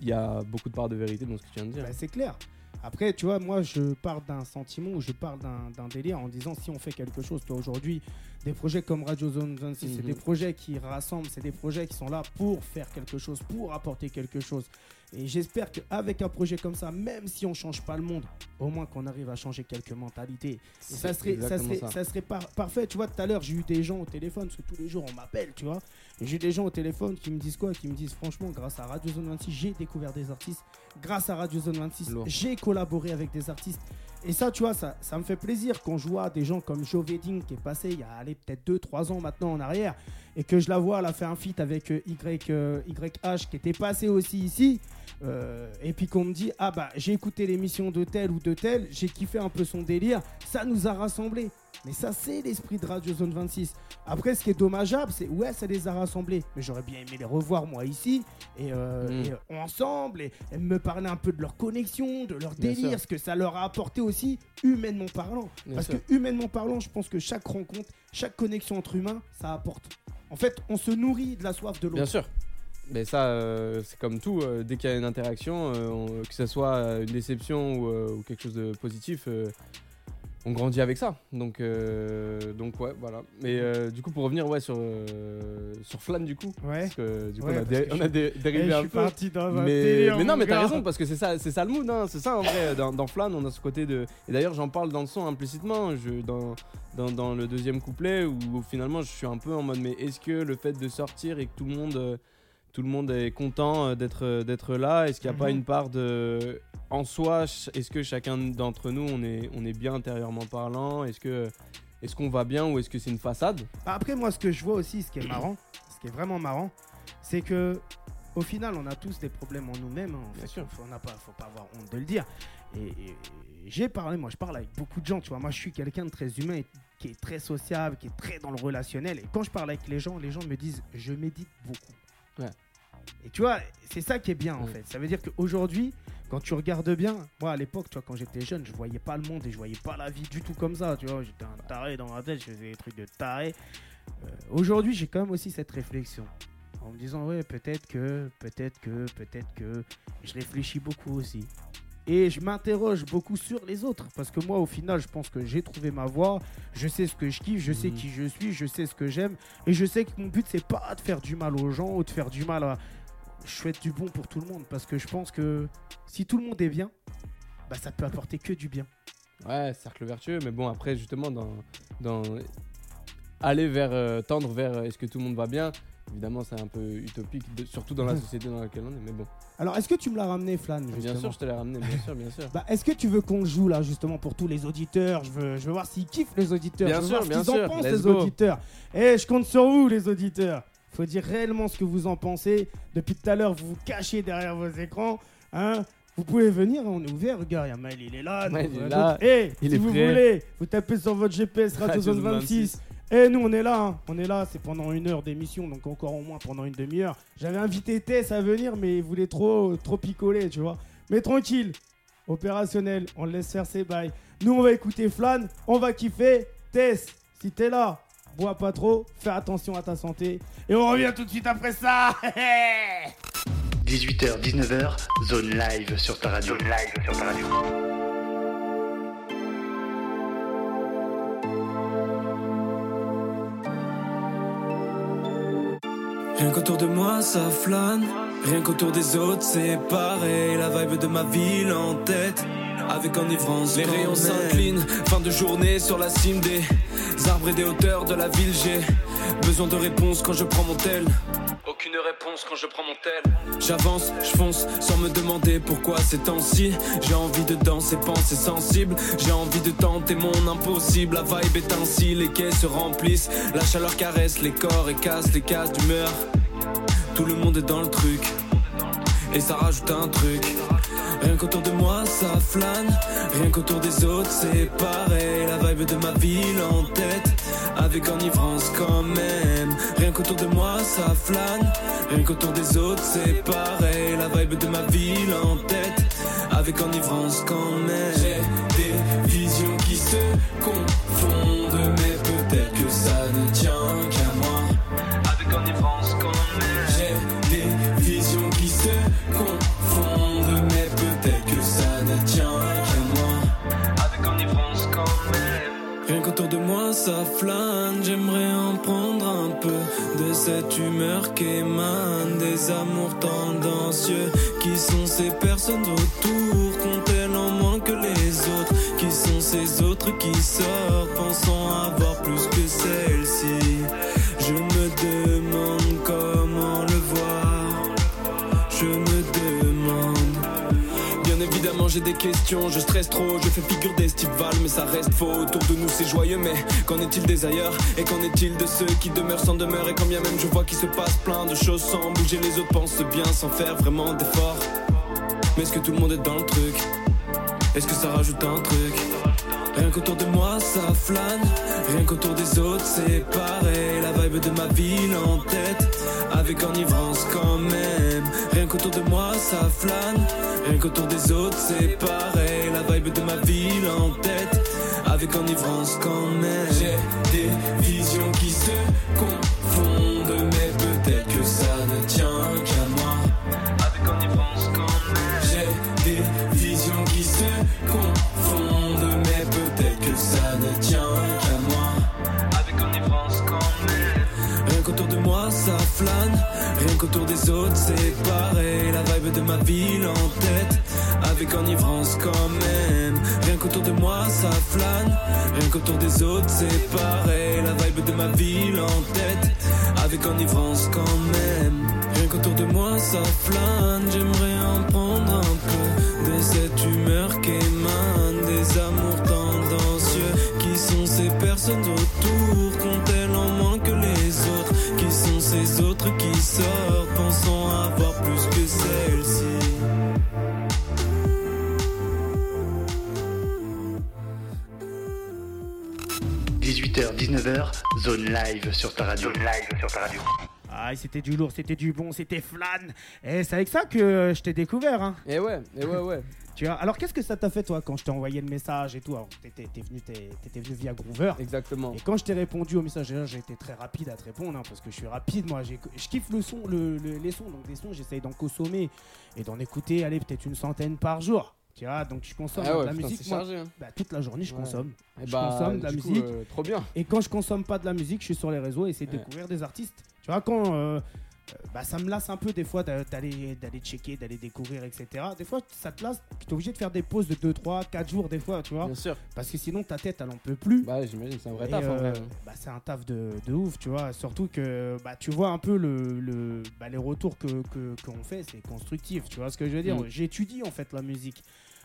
il y a beaucoup de part de vérité dans ce que tu viens de dire. Bah, c'est clair. Après, tu vois, moi, je parle d'un sentiment ou je parle d'un délire en disant si on fait quelque chose, toi, aujourd'hui, des projets comme Radio Zone 26, c'est Mhm. des projets qui rassemblent, c'est des projets qui sont là pour faire quelque chose, pour apporter quelque chose. Et j'espère qu'avec un projet comme ça, même si on change pas le monde, au moins qu'on arrive à changer quelques mentalités. Et ça serait, ça exactement serait, ça serait par- parfait. Tu vois, tout à l'heure, j'ai eu des gens au téléphone, parce que tous les jours, on m'appelle, tu vois. J'ai des gens au téléphone qui me disent quoi Qui me disent, franchement, grâce à Radio Zone 26, j'ai découvert des artistes. Grâce à Radio Zone 26, Lourd. j'ai collaboré avec des artistes. Et ça, tu vois, ça, ça me fait plaisir quand je vois des gens comme Joe Wedding qui est passé il y a peut-être 2-3 ans maintenant en arrière et que je la vois, elle a fait un feat avec euh, y, euh, YH qui était passé aussi ici, euh, et puis qu'on me dit ah bah j'ai écouté l'émission de tel ou de tel, j'ai kiffé un peu son délire, ça nous a rassemblés. Mais ça c'est l'esprit de Radio Zone 26. Après ce qui est dommageable c'est ouais ça les a rassemblés, mais j'aurais bien aimé les revoir moi ici et, euh, Mm. et, euh, ensemble et, et me parler un peu de leur connexion, de leur Bien délire, ce que ça leur a apporté aussi humainement parlant. Bien Parce sûr. que humainement parlant, je pense que chaque rencontre, chaque connexion entre humains, ça apporte. En fait, on se nourrit de la soif de Bien l'autre. sûr. Mais ça, euh, c'est comme tout. euh, dès qu'il y a une interaction, euh, on- que ce soit une déception ou, ou quelque chose de positif, on grandit avec ça. Donc, euh, donc ouais, voilà. Mais du coup, pour revenir ouais, sur, sur Flan, du coup. Ouais. Parce que du coup, Ouais, on a, dé- on je a dé- Eh, dérivé un suis peu. parti dans un Mais, délire, mais non, mais t'as raison, parce que c'est ça, c'est ça le mood, hein, c'est ça en vrai. Dans, dans Flan, on a ce côté de. Et d'ailleurs, j'en parle dans le son implicitement, je, dans, dans, dans le deuxième couplet, où, finalement, je suis un peu en mode, mais est-ce que le fait de sortir et que tout le monde, tout le monde est content euh, d'être, euh, d'être là, est-ce qu'il n'y a pas Mhm. une part de. En soi, est-ce que chacun d'entre nous, on est, on est bien intérieurement parlant? Est-ce que. Est-ce qu'on va bien ou est-ce que c'est une façade? Après, moi, ce que je vois aussi, ce qui est marrant, ce qui est vraiment marrant, c'est que au final, on a tous des problèmes en nous-mêmes. hein, en Bien sûr. On n'a pas, faut pas avoir honte de le dire. Et, et- et j'ai parlé, moi, je parle avec beaucoup de gens. Tu vois, moi, je suis quelqu'un de très humain, et qui est très sociable, qui est très dans le relationnel. Et quand je parle avec les gens, les gens me disent, je médite beaucoup. Ouais. Et tu vois, c'est ça qui est bien en Ouais. fait. Ça veut dire qu'aujourd'hui, quand tu regardes bien, moi à l'époque, tu vois, quand j'étais jeune, je voyais pas le monde et je voyais pas la vie du tout comme ça. Tu vois, j'étais un taré dans ma tête, je faisais des trucs de taré. Euh, Aujourd'hui, j'ai quand même aussi cette réflexion. En me disant, ouais, peut-être que, peut-être que, peut-être que. Je réfléchis beaucoup aussi. Et je m'interroge beaucoup sur les autres. Parce que moi, au final, je pense que j'ai trouvé ma voie. Je sais ce que je kiffe, je sais Mhm. qui je suis, je sais ce que j'aime. Et je sais que mon but, c'est pas de faire du mal aux gens ou de faire du mal à. Je souhaite du bon pour tout le monde. Parce que je pense que si tout le monde est bien, bah, ça peut apporter que du bien. Ouais, cercle vertueux, mais bon, après, justement, dans, dans aller vers, euh, tendre vers euh, est-ce que tout le monde va bien, évidemment, c'est un peu utopique, de- surtout dans la société dans laquelle on est, mais bon. Alors, est-ce que tu me l'as ramené, Flan Bien sûr, je te l'ai ramené, bien sûr, bien sûr. Bah, est-ce que tu veux qu'on le joue là justement pour tous les auditeurs? Je veux, je veux voir s'ils kiffent les auditeurs. Bien je veux sûr, voir ce bien qu'ils en sûr. pensent Let's les go. auditeurs. Eh, je compte sur vous les auditeurs. Faut dire réellement ce que vous en pensez. Depuis tout à l'heure, vous vous cachez derrière vos écrans. Hein vous pouvez venir, on est ouvert. Regarde, il y a Maël, il est là. Il est là. d'autres. Eh, Il si est vous prêt. voulez, vous tapez sur votre GPS Radio Radio Zone Zone 26. Et nous, on est là, hein. on est là, c'est pendant une heure d'émission, donc encore au moins pendant une demi-heure. J'avais invité Tess à venir, mais il voulait trop, trop picoler, tu vois. Mais tranquille, opérationnel, on le laisse faire ses bails. Nous, on va écouter Flan, on va kiffer. Tess, si t'es là, bois pas trop, fais attention à ta santé. Et on revient tout de suite après ça. 18h, 19h, zone live sur ta radio. Zone live sur ta radio. Rien qu'autour de moi ça flâne, rien qu'autour des autres c'est pareil. La vibe de ma ville en tête, avec enivrance. Les rayons s'inclinent, fin de journée sur la cime des arbres et des hauteurs de la ville. J'ai besoin de réponses quand je prends mon tel. Aucune réponse quand je prends mon tel. J'avance, je fonce sans me demander pourquoi ces temps-ci. J'ai envie de danser, penser sensible. J'ai envie de tenter mon impossible. La vibe est ainsi, les quais se remplissent. La chaleur caresse les corps et casse les cases d'humeur. Tout le monde est dans le truc. Et ça rajoute un truc. Rien qu'autour de moi ça flâne. Rien qu'autour des autres c'est pareil. La vibe de ma ville en tête. Avec enivrance quand même. Rien qu'autour de moi ça flâne. Rien qu'autour des autres c'est pareil. La vibe de ma ville en tête. Avec enivrance quand même. J'ai des visions qui se confondent. Des amours tendancieux. Qui sont ces personnes j'ai des questions, je stresse trop, je fais figure d'estival, mais ça reste faux. Autour de nous c'est joyeux, mais qu'en est-il des ailleurs? Et qu'en est-il de ceux qui demeurent sans demeure? Et quand bien même je vois qu'il se passe plein de choses sans bouger, les autres pensent bien sans faire vraiment d'efforts. Mais est-ce que tout le monde est dans le truc? Est-ce que ça rajoute un truc? Rien qu'autour de moi ça flâne, rien qu'autour des autres c'est pareil. La vibe de ma ville en tête, avec enivrance quand même. Rien qu'autour de moi ça flâne, rien qu'autour des autres c'est pareil. La vibe de ma ville en tête, avec enivrance quand même. J'ai des visions qui se confondent, mais peut-être que ça ne tient qu'à moi. Avec enivrance quand même. J'ai des visions qui se confondent, mais peut-être que ça ne tient qu'à moi. Avec enivrance quand même. Rien qu'autour de moi ça flâne, qu'autour des autres c'est pareil. La vibe de ma ville en tête, avec enivrance quand même. Rien qu'autour de moi ça flâne, rien qu'autour des autres c'est pareil. La vibe de ma ville en tête, avec enivrance quand même. Rien qu'autour de moi ça flâne, j'aimerais en prendre un peu de cette humeur qui émane des amours tendancieux. Qui sont ces personnes autour, qu'ont-elles en moins que les autres Qui sont ces autres qui sortent, zone live sur ta radio. Zone live sur ta radio. Ah, c'était du lourd, c'était du bon, c'était flan. Et c'est avec ça que je t'ai découvert. Hein. Et ouais, et ouais, ouais. Tu vois, alors qu'est-ce que ça t'a fait toi quand je t'ai envoyé le message et tout Alors, t'étais, t'es venu, t'es- t'étais venu via Groover. Exactement. Et quand je t'ai répondu au message, j'ai été très rapide à te répondre hein, parce que je suis rapide. Moi, j'ai- je kiffe le son, le- le- les sons. Donc des sons, j'essaye d'en consommer et d'en écouter, allez, peut-être une centaine par jour. Tu vois, donc je consomme Ah de la putain, musique. moi, chargé. hein. bah, toute la journée, je Ouais. consomme. Et Je bah, consomme de la coup, musique. euh, trop bien. Et quand je consomme pas de la musique, je suis sur les réseaux et essayer de Ouais. découvrir des artistes. Tu vois, quand euh, euh, bah, ça me lasse un peu des fois d'a- d'aller d'aller checker, d'aller découvrir, etc. Des fois, ça te lasse. Tu es obligé de faire des pauses de 2, 3, 4 jours, des fois, tu vois. Bien sûr. Parce que sinon, ta tête, elle en peut plus. Bah, j'imagine, c'est un vrai Et, taf en vrai. bah, c'est un taf de, de ouf, tu vois. Surtout que bah, tu vois un peu le, le- bah, les retours que que- qu'on fait, c'est constructif. Tu vois ce que je veux dire Mm. J'étudie en fait la musique.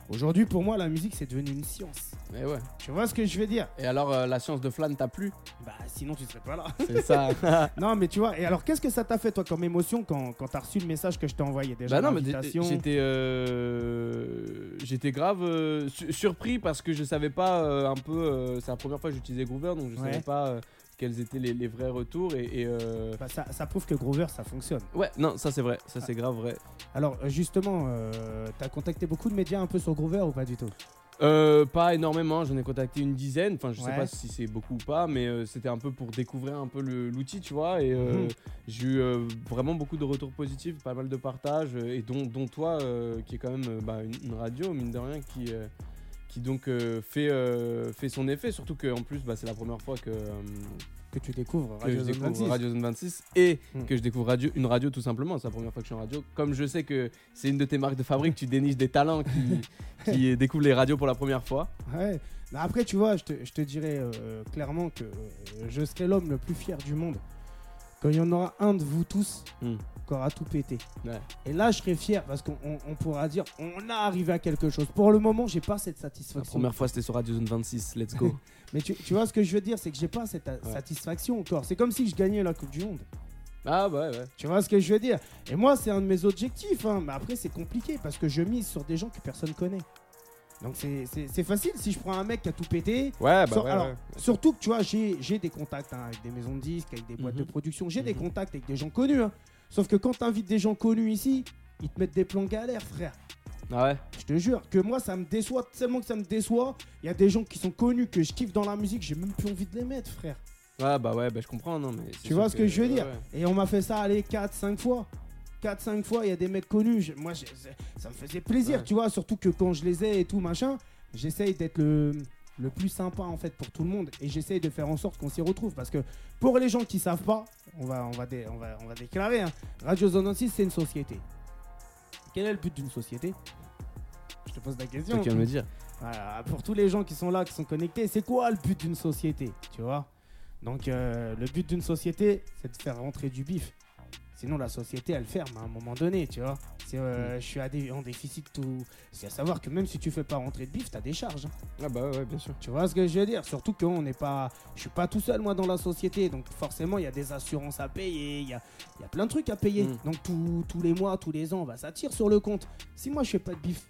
Aujourd'hui, pour moi, la musique, c'est devenu une science. Et ouais. Tu vois ce que je veux dire? Et alors, euh, la science de Flan t'a plu? Bah, sinon, tu serais pas là. C'est ça. Non, mais tu vois, et alors qu'est-ce que ça t'a fait toi comme émotion quand, quand t'as reçu le message que je t'ai envoyé? Déjà bah non, mais j'étais euh, j'étais grave euh, su- surpris parce que je savais pas un peu. c'est la première fois que j'utilisais Groover, donc je Ouais. savais pas quels étaient les, les vrais retours et. et, euh, Bah, ça, ça prouve que Groover ça fonctionne. Ouais, non, ça c'est vrai, Ah. ça c'est grave vrai. Alors euh, justement, euh, t'as contacté beaucoup de médias un peu sur Groover ou pas du tout? Euh, pas énormément, j'en ai contacté une dizaine. Enfin, je sais Ouais. pas si c'est beaucoup ou pas, mais euh, c'était un peu pour découvrir un peu l'outil, tu vois. Et euh, Mhm. j'ai eu vraiment beaucoup de retours positifs, pas mal de partages, et dont, dont toi, qui est quand même bah, une, une radio, mine de rien, qui, qui donc euh, fait, euh, fait son effet. Surtout qu'en plus, bah, c'est la première fois que, euh, Que tu découvres que Radio je Zone découvre 26. Radio Zone 26 et Mhm. que je découvre radio, une radio tout simplement. C'est la première fois que je suis en radio. Comme je sais que c'est une de tes marques de fabrique, tu déniches des talents qui, qui découvrent les radios pour la première fois. Ouais. Après, tu vois, je te, je te dirais clairement que je serai l'homme le plus fier du monde quand il y en aura un de vous tous Hmm. qui aura tout pété. Ouais. Et là, je serai fier parce qu'on on- on pourra dire on a arrivé à quelque chose. Pour le moment, j'ai pas cette La satisfaction. première fois, c'était sur Radio Zone 26. Let's go. Mais tu, tu vois ce que je veux dire, c'est que j'ai pas cette satisfaction encore. C'est comme si je gagnais la Coupe du Monde. ah, ouais, ouais. Tu vois ce que je veux dire? Et moi, c'est un de mes objectifs. hein. Mais après, c'est compliqué parce que je mise sur des gens que personne connaît. Donc c'est- facile si je prends un mec qui a tout pété. Ouais, bah Sur- ouais, alors, ouais. Surtout que tu vois, j'ai des contacts hein, avec des maisons de disques, avec des boîtes Mhm. de production. J'ai des Mhm. contacts avec des gens connus. hein. Sauf que quand tu invites des gens connus ici, ils te mettent des plans galères, frère. Ah ouais Je te jure que moi, ça me déçoit tellement que ça me déçoit. Il y a des gens qui sont connus que je kiffe dans la musique, j'ai même plus envie de les mettre, frère. Ouais, bah ouais, bah je comprends, non, mais. Tu vois ce que je veux dire? Et on m'a fait ça aller 4, 5 fois. 4, 5 fois, il y a des mecs connus. Je- moi, je- ça me faisait plaisir, Ouais. tu vois. Surtout que quand je les ai et tout, machin, j'essaye d'être le, le plus sympa, en fait, pour tout le monde. Et j'essaye de faire en sorte qu'on s'y retrouve. Parce que pour les gens qui savent pas, on va, on va, dé- on va, on va déclarer hein, Radio Zone 26, c'est une société. Quel est le but d'une société? Je te pose la question. De me dire. Voilà, pour tous les gens qui sont là, qui sont connectés, c'est quoi le but d'une société? Tu vois? Donc, euh, le but d'une société, c'est de faire rentrer du bif. Sinon, la société, elle ferme à un moment donné, tu vois. Euh, Je suis à en déficit tout. C'est à savoir que même si tu fais pas rentrer de bif, t'as des charges. hein. Ah bah ouais, bien sûr. Tu vois ce que je veux dire? Surtout qu'on n'est pas. Je suis pas tout seul, moi, dans la société. Donc, forcément, il y a des assurances à payer. Il y a, y a plein de trucs à payer. Mm. Donc, tous- tous les mois, tous les ans, bah, ça tire sur le compte. Si moi, je fais pas de bif,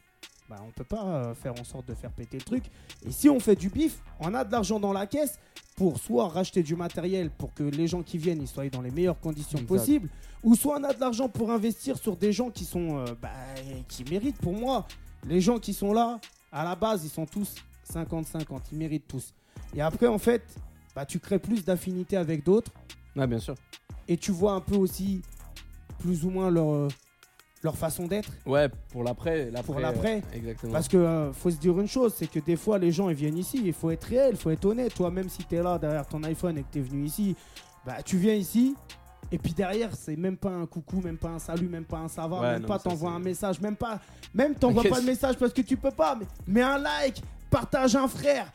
bah, on peut pas euh, faire en sorte de faire péter le truc. Et si on fait du bif, on a de l'argent dans la caisse pour soit racheter du matériel pour que les gens qui viennent ils soient dans les meilleures conditions Exact. possibles, ou soit on a de l'argent pour investir sur des gens qui sont euh, bah, qui méritent. Pour moi, les gens qui sont là, à la base, ils sont tous 50-50, ils méritent tous. Et après, en fait, bah, tu crées plus d'affinité avec d'autres Ah bien sûr. et tu vois un peu aussi plus ou moins leur, euh, leur façon d'être. Ouais, pour l'après. l'après, Pour l'après. euh, exactement. Parce que euh, faut se dire une chose, c'est que des fois les gens ils viennent ici, il faut être réel, il faut être honnête. Toi même si tu es là derrière ton iPhone et que tu es venu ici, bah tu viens ici et puis derrière c'est même pas un coucou, même pas un salut, même pas un ça va, Ouais, même non, pas t'envoies un message, même pas même t'envoies pas de message parce que tu peux pas, mais, mais un like, partage un frère.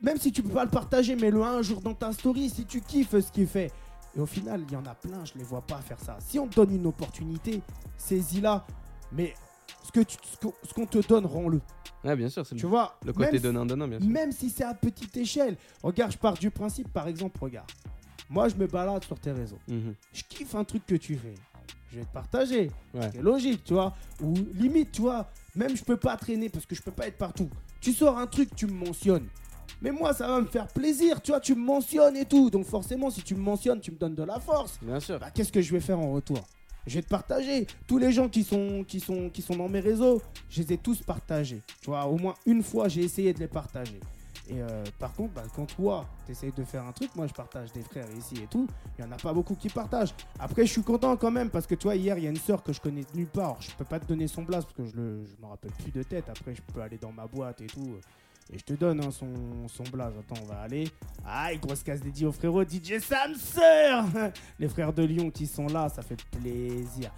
Même si tu peux pas le partager, mets-le un jour dans ta story si tu kiffes ce qu'il fait. Et au final, il y en a plein, je les vois pas faire ça. Si on te donne une opportunité, saisis-la. Mais ce que tu- ce qu'on te donne, rends-le. Ouais, bien sûr, c'est Tu le, vois, le côté donnant-donnant, bien sûr. même si c'est à petite échelle. Regarde, je pars du principe, par exemple, regarde. Moi, je me balade sur tes réseaux. Mhm. Je kiffe un truc que tu fais. Je vais te partager. Ouais. C'est logique, tu vois. Ou limite, tu vois, même je peux pas traîner parce que je peux pas être partout. Tu sors un truc, tu me mentionnes. Mais moi, ça va me faire plaisir, tu vois, tu me mentionnes et tout. Donc forcément, si tu me mentionnes, tu me donnes de la force. Bien sûr. Bah, qu'est-ce que je vais faire en retour? Je vais te partager. Tous les gens qui sont, qui, sont, qui sont dans mes réseaux, je les ai tous partagés. Tu vois, au moins une fois, j'ai essayé de les partager. Et euh, par contre, bah, quand toi, tu essayes de faire un truc, moi je partage des frères ici et tout, il n'y en a pas beaucoup qui partagent. Après, je suis content quand même parce que toi, hier, il y a une sœur que je connais de nulle part. Alors, je peux pas te donner son blast parce que je ne je me rappelle plus de tête. Après, je peux aller dans ma boîte et tout. Et je te donne hein, son, son blaze. Attends, on va aller. Aïe, grosse case dédiée au frérot DJ Sam Sœur Les frères de Lyon qui sont là, ça fait plaisir.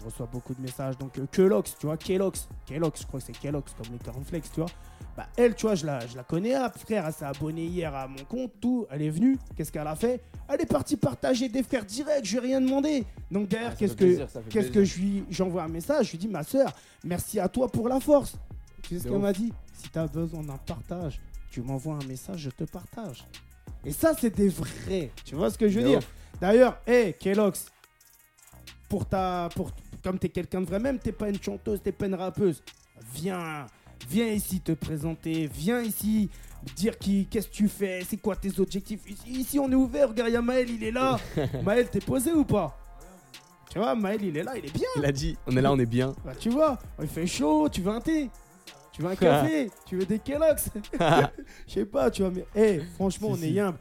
Je reçois beaucoup de messages. Donc, euh, Kellogg's, tu vois, Kellogg's. Kellogg's, je crois que c'est Kellogg's comme les cornflakes, tu vois. Bah, elle, tu vois, je la, je la connais, ah, frère. Elle s'est abonnée hier à mon compte, tout. Elle est venue. Qu'est-ce qu'elle a fait? Elle est partie partager des frères directs. Je lui ai rien demandé. Donc, derrière, Ah, qu'est-ce que. Qu'est-ce que je lui j'envoie un message, je lui dis ma soeur, merci à toi pour la force. Tu sais ce qu'elle m'a dit? Si tu as besoin d'un partage, tu m'envoies un message, je te partage. Et ça c'est des vrais. Tu vois ce que je veux dire? D'ailleurs, hey Kellogg's, pour ta pour comme t'es quelqu'un de vrai même, t'es pas une chanteuse, t'es pas une rappeuse. Viens, viens ici te présenter, viens ici dire qui qu'est-ce que tu fais, c'est quoi tes objectifs. Ici, on est ouvert, regarde, il y a Maël, il est là. Maël, t'es posé ou pas? Tu vois, Maël, il est là, il est bien. Il a dit, on est là, on est bien. Bah, tu vois, il fait chaud, tu veux un thé? Tu veux un café? Tu veux des Kellogg's? Je sais pas, tu vois, mais hey, franchement, Si, on est si. yimbe.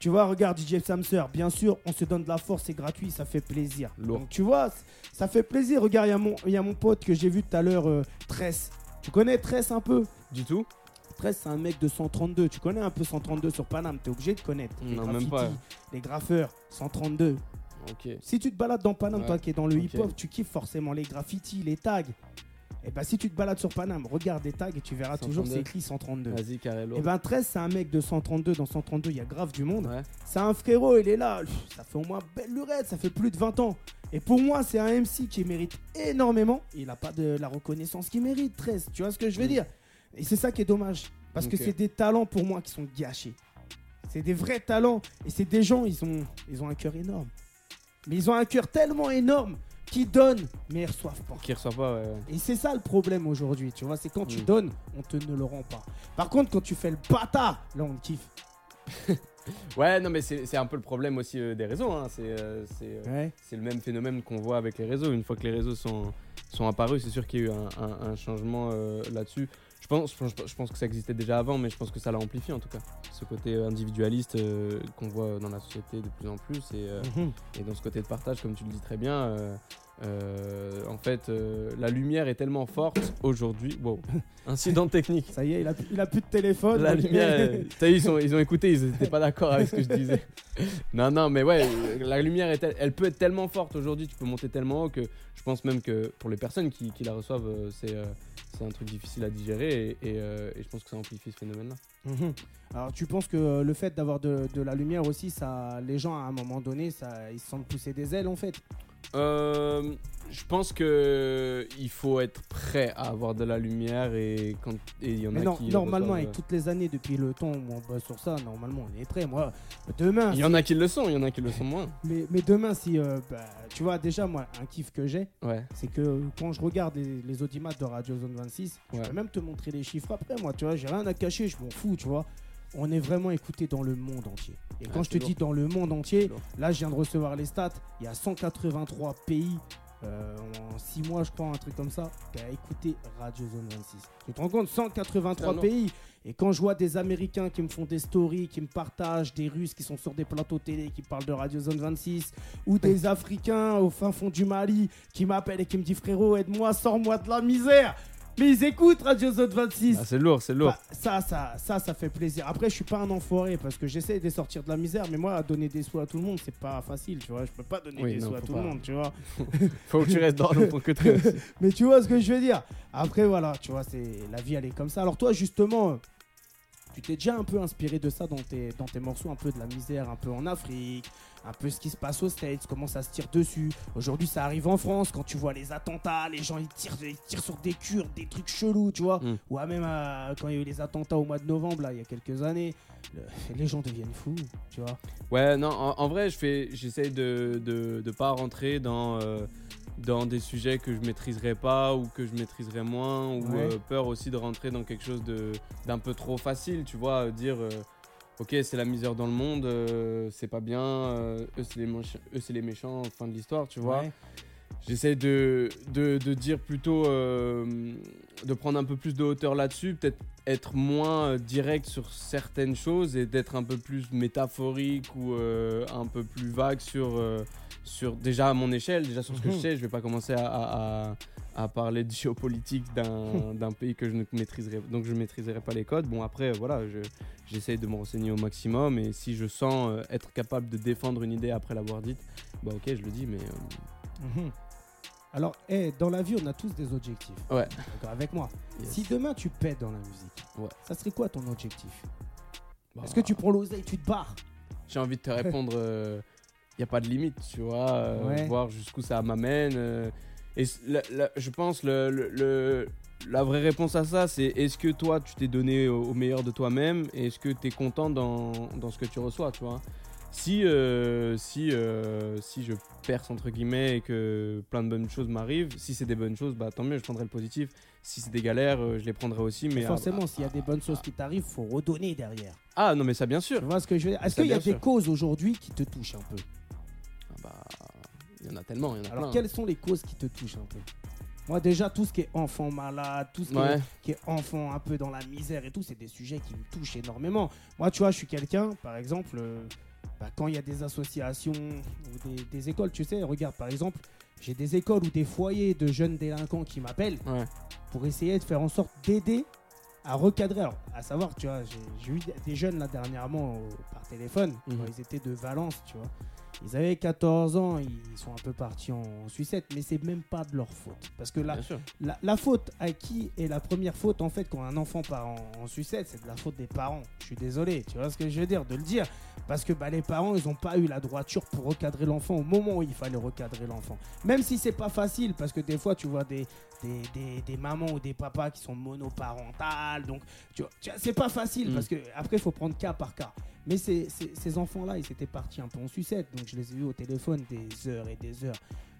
Tu vois, regarde DJ Samser, bien sûr, on se donne de la force, c'est gratuit, ça fait plaisir. Lourd. Donc tu vois, ça fait plaisir. Regarde, il y a mon- il y, a mon pote que j'ai vu tout à l'heure, euh, Tress. Tu connais Tress un peu? Du tout Tress, c'est un mec de 132. Tu connais un peu 132 sur Paname, t'es obligé de connaître. Les Non, même pas. les graffeurs, 132. Ok. Si tu te balades dans Paname, Ouais, toi qui es dans le hip-hop, tu kiffes forcément les graffitis, les tags. Et bah si tu te balades sur Paname, regarde les tags et tu verras toujours 132. c'est écrit 132. Vas-y, carré. Et ben 13, c'est un mec de 132. Dans 132, il y a grave du monde. Ouais. C'est un frérot, il est là. Ça fait au moins belle lurette, ça fait plus de 20 ans. Et pour moi, c'est un MC qui mérite énormément. Il n'a pas de la reconnaissance qu'il mérite, 13. Tu vois ce que je veux Mm. dire? Et c'est ça qui est dommage. Parce que c'est des talents pour moi qui sont gâchés. C'est des vrais talents. Et c'est des gens, ils ont, ils ont un cœur énorme. Mais ils ont un cœur tellement énorme qu'ils donnent, mais ils reçoivent pas. Qui reçoit pas, ouais. ouais. Et c'est ça le problème aujourd'hui, tu vois, c'est quand tu Mm. donnes, on te ne le rend pas. Par contre, quand tu fais le bâtard, là on kiffe. Ouais, non, mais c'est un peu le problème aussi euh, des réseaux. hein. C'est euh, euh, Ouais. c'est le même phénomène qu'on voit avec les réseaux. Une fois que les réseaux sont, sont apparus, c'est sûr qu'il y a eu un, un- un changement euh, là-dessus. Je pense, je, pense- je pense que ça existait déjà avant, mais je pense que ça l'a amplifié en tout cas. Ce côté euh, individualiste euh, qu'on voit dans la société de plus en plus. Et, euh, Mhm. et dans ce côté de partage, comme tu le dis très bien, euh, euh, en fait, euh, la lumière est tellement forte aujourd'hui. Wow, incident technique. Ça y est, il a, il a plus de téléphone. La lumière, t'as vu, ils, sont- ils ont écouté, ils étaient pas d'accord avec ce que je disais. Non, non, mais ouais, la lumière, est elle peut être tellement forte aujourd'hui, tu peux monter tellement haut que je pense même que pour les personnes qui, qui la reçoivent, c'est euh, c'est un truc difficile à digérer euh, et je pense que ça amplifie ce phénomène-là. Mhm. Alors tu penses que euh, le fait d'avoir de, de la lumière aussi, ça, les gens à un moment donné, ça, ils se sentent pousser des ailes en fait? Euh, je pense que il faut être prêt à avoir de la lumière et quand et il y en Mais a non, qui normalement, avec toutes les années depuis le temps où on bosse sur ça, normalement, on est prêt. Moi, demain, il y en a qui le sont, il y en a qui le sont moins. mais, mais demain, si, euh, bah, tu vois, déjà, moi, un kiff que j'ai, Ouais. c'est que quand je regarde les, les audimat de Radio Zone 26, je peux même te montrer les chiffres après, moi, tu vois, j'ai rien à cacher, je m'en fous, tu vois. On est vraiment écouté dans le monde entier. Et quand Ouais, je te dis dans le monde entier, là, je viens de recevoir les stats, il y a 183 pays euh, en 6 mois, je crois, un truc comme ça, qui a écouté Radio Zone 26. Tu te rends compte 183 Clairement. pays. Et quand je vois des Américains qui me font des stories, qui me partagent, des Russes qui sont sur des plateaux télé, qui parlent de Radio Zone 26, ou des Africains au fin fond du Mali qui m'appellent et qui me disent frérot, aide-moi, sors-moi de la misère. Mais ils écoutent Radio Zone 26. Ah, c'est lourd, c'est lourd. Bah, ça, ça, ça, ça fait plaisir. Après, je suis pas un enfoiré parce que j'essaie de sortir de la misère, mais moi, donner des sous à tout le monde, c'est pas facile, tu vois. Je peux pas donner Oui, des non, sous à tout pas. le monde, tu vois. Faut que tu restes dans ton aussi. Mais tu vois ce que je veux dire. Après, voilà, tu vois, c'est la vie, elle est comme ça. Alors toi, justement, tu t'es déjà un peu inspiré de ça dans tes, dans tes morceaux, un peu de la misère, un peu en Afrique, un peu ce qui se passe aux States, comment ça se tire dessus. Aujourd'hui, ça arrive en France, quand tu vois les attentats, les gens, ils tirent, ils tirent sur des cures, des trucs chelous, tu vois. Mm. Ou ah, même euh, quand il y a eu les attentats au mois de novembre, là, il y a quelques années, le- les gens deviennent fous, tu vois. Ouais, non, en, en vrai, je fais, j'essaye de, de, de pas rentrer dans, euh, dans des sujets que je maîtriserais pas ou que je maîtriserais moins, ou Ouais. euh, peur aussi de rentrer dans quelque chose de, d'un peu trop facile, tu vois, euh, dire, euh, ok, c'est la misère dans le monde, euh, c'est pas bien, eux, c'est les, eux c'est les méchants, fin de l'histoire, tu vois. Ouais. J'essaie de, de, de dire plutôt, de prendre un peu plus de hauteur là-dessus, peut-être être moins direct sur certaines choses et d'être un peu plus métaphorique ou un peu plus vague sur, sur déjà à mon échelle, déjà sur ce que je Mhm. sais. Je vais pas commencer à, à, à- à parler de géopolitique d'un pays que je ne maîtriserai, donc je maîtriserai pas les codes. Bon après, voilà, je- j'essaie de me renseigner au maximum et si je sens euh, être capable de défendre une idée après l'avoir dite, bah ok, je le dis, mais... euh, Mhm. Alors, eh, dans la vie, on a tous des objectifs. Ouais. D'accord avec moi. yes. Si demain tu pètes dans la musique, Ouais. ça serait quoi ton objectif? Bah, Est-ce que tu prends l'oseille, tu te barres? J'ai envie de te répondre, il n'y a pas de limite, tu vois, euh, Ouais. voir jusqu'où ça m'amène. euh, et c- la- la- je pense le, le- le- la vraie réponse à ça, c'est est-ce que toi, tu t'es donné au, au meilleur de toi-même et est-ce que tu es content dans, dans ce que tu reçois, tu vois? Si, euh, si, si je perce entre guillemets et que plein de bonnes choses m'arrivent, si c'est des bonnes choses, bah tant mieux, je prendrai le positif. Si c'est des galères, je les prendrai aussi. Mais Forcément, ah, s'il y a des bonnes choses qui t'arrivent, faut redonner derrière. ah non, mais ça bien sûr. Tu vois ce que je veux dire? Est-ce qu'il y a des causes aujourd'hui qui te touchent un peu? Y en a tellement, il y en a Alors, plein. quelles sont les causes qui te touchent un peu? Moi, déjà, tout ce qui est enfant malade, tout ce qui, Ouais. est, qui est enfant un peu dans la misère et tout, c'est des sujets qui me touchent énormément. Moi, tu vois, je suis quelqu'un, par exemple, euh, bah, quand il y a des associations ou des, des écoles, tu sais, regarde, par exemple, j'ai des écoles ou des foyers de jeunes délinquants qui m'appellent Ouais. pour essayer de faire en sorte d'aider à recadrer. Alors, à savoir, tu vois, j'ai eu des jeunes là dernièrement par téléphone, Mhm. quand ils étaient de Valence, tu vois. Ils avaient 14 ans, ils sont un peu partis en, sucette, mais c'est même pas de leur faute. Parce que la, la, la faute à qui est la première faute en fait quand un enfant part en, en sucette, c'est de la faute des parents. Je suis désolé, tu vois ce que je veux dire, de le dire. Parce que bah, les parents, ils n'ont pas eu la droiture pour recadrer l'enfant au moment où il fallait recadrer l'enfant. Même si c'est pas facile, parce que des fois, tu vois des, des, des- des mamans ou des papas qui sont monoparentales. Donc, tu vois, tu vois, c'est pas facile Mm. parce que après, il faut prendre cas par cas. Mais ces, ces- ces enfants-là, ils étaient partis un peu en sucette. Donc, je les ai vus au téléphone des heures et des heures.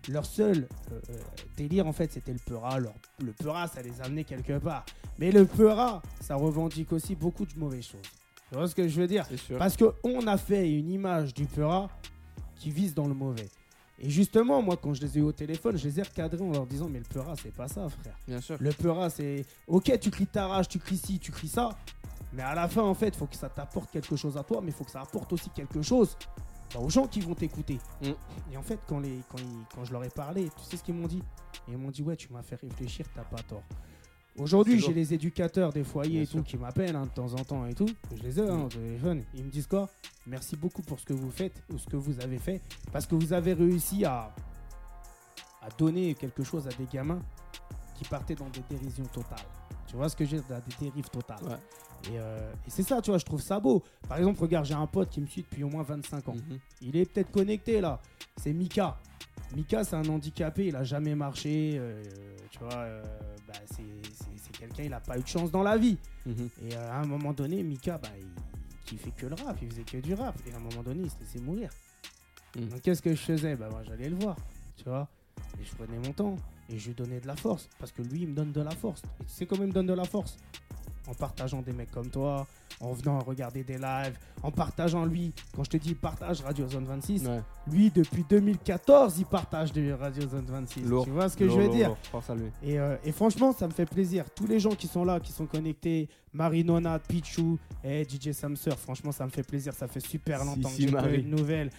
Leur seul euh, euh, délire, en fait, c'était le peura. Le peura, ça les amenait quelque part. Mais le peura, ça revendique aussi beaucoup de mauvaises choses. Tu vois ce que je veux dire? Sûr. parce qu'on a fait une image du Peura qui vise dans le mauvais. Et justement, moi, quand je les ai eu au téléphone, je les ai recadrés en leur disant Mais le Peura, c'est pas ça, frère. Bien sûr. Le Peura, c'est Ok, tu cries ta rage, tu cries ci, tu cries ça. Mais à la fin, en fait, il faut que ça t'apporte quelque chose à toi, mais il faut que ça apporte aussi quelque chose bah, aux gens qui vont t'écouter. Mm. Et en fait, quand, les, quand, ils- quand je leur ai parlé, tu sais ce qu'ils m'ont dit? Ils m'ont dit Ouais, tu m'as fait réfléchir, t'as pas tort. Aujourd'hui, j'ai les éducateurs des foyers Bien et tout sûr. qui m'appellent hein, de temps en temps et tout. Je les ai hein, Mm. au téléphone. Ils me disent quoi? Merci beaucoup pour ce que vous faites ou ce que vous avez fait parce que vous avez réussi à, à donner quelque chose à des gamins qui partaient dans des dérisions totales. Tu vois ce que Dans des dérives totales. Ouais. Et, euh, et c'est ça, tu vois, je trouve ça beau. Par exemple, regarde, j'ai un pote qui me suit depuis au moins 25 ans. Mhm. Il est peut-être connecté là. C'est Mika. Mika, c'est un handicapé, il a jamais marché. euh, tu vois, euh, bah, c'est quelqu'un, il a pas eu de chance dans la vie. Mhm. Et à un moment donné, Mika, bah, il, il fait que le rap, il faisait que du rap. Et à un moment donné, il se laissait mourir. Mm. Donc qu'est-ce que je faisais? Bah j'allais le voir, tu vois. Et je prenais mon temps et je lui donnais de la force. Parce que lui, il me donne de la force. Et tu sais comment il me donne de la force? En partageant des mecs comme toi, en venant regarder des lives, en partageant lui. Quand je te dis partage Radio Zone 26, Ouais. lui depuis 2014, il partage de Radio Zone 26. Lourd. Tu vois ce que Lourd, je veux lourd, dire? lourd. Force à lui. et, euh, et franchement, ça me fait plaisir. Tous les gens qui sont là, qui sont connectés, Marinona, Pichou, et DJ Samser, franchement, ça me fait plaisir. Ça fait super longtemps si, que j'ai pas de nouvelles.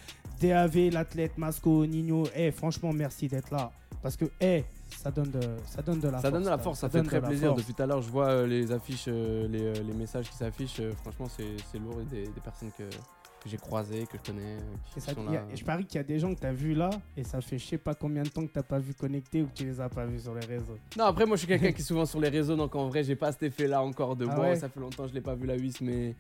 DAV, l'athlète, Masco, Nino, eh, franchement, merci d'être là. Parce que, eh, ça donne de, ça donne de la force. Ça donne de la là. force, ça, fait très de plaisir. force. Depuis tout à l'heure, je vois euh, les affiches, euh, les, euh, les messages qui s'affichent. franchement, c'est lourd des, des personnes que, que j'ai croisées, que je connais, qui Et ça- sont a- là. et je parie qu'il y a des gens que tu as vus là, et ça fait je sais pas combien de temps que tu pas vu connectés ou que tu les as pas vus sur les réseaux. Non, après, moi, je suis quelqu'un qui est souvent sur les réseaux, donc en vrai, j'ai pas cet effet-là encore de Ah ouais ça fait longtemps que je l'ai pas vu la 8, mais.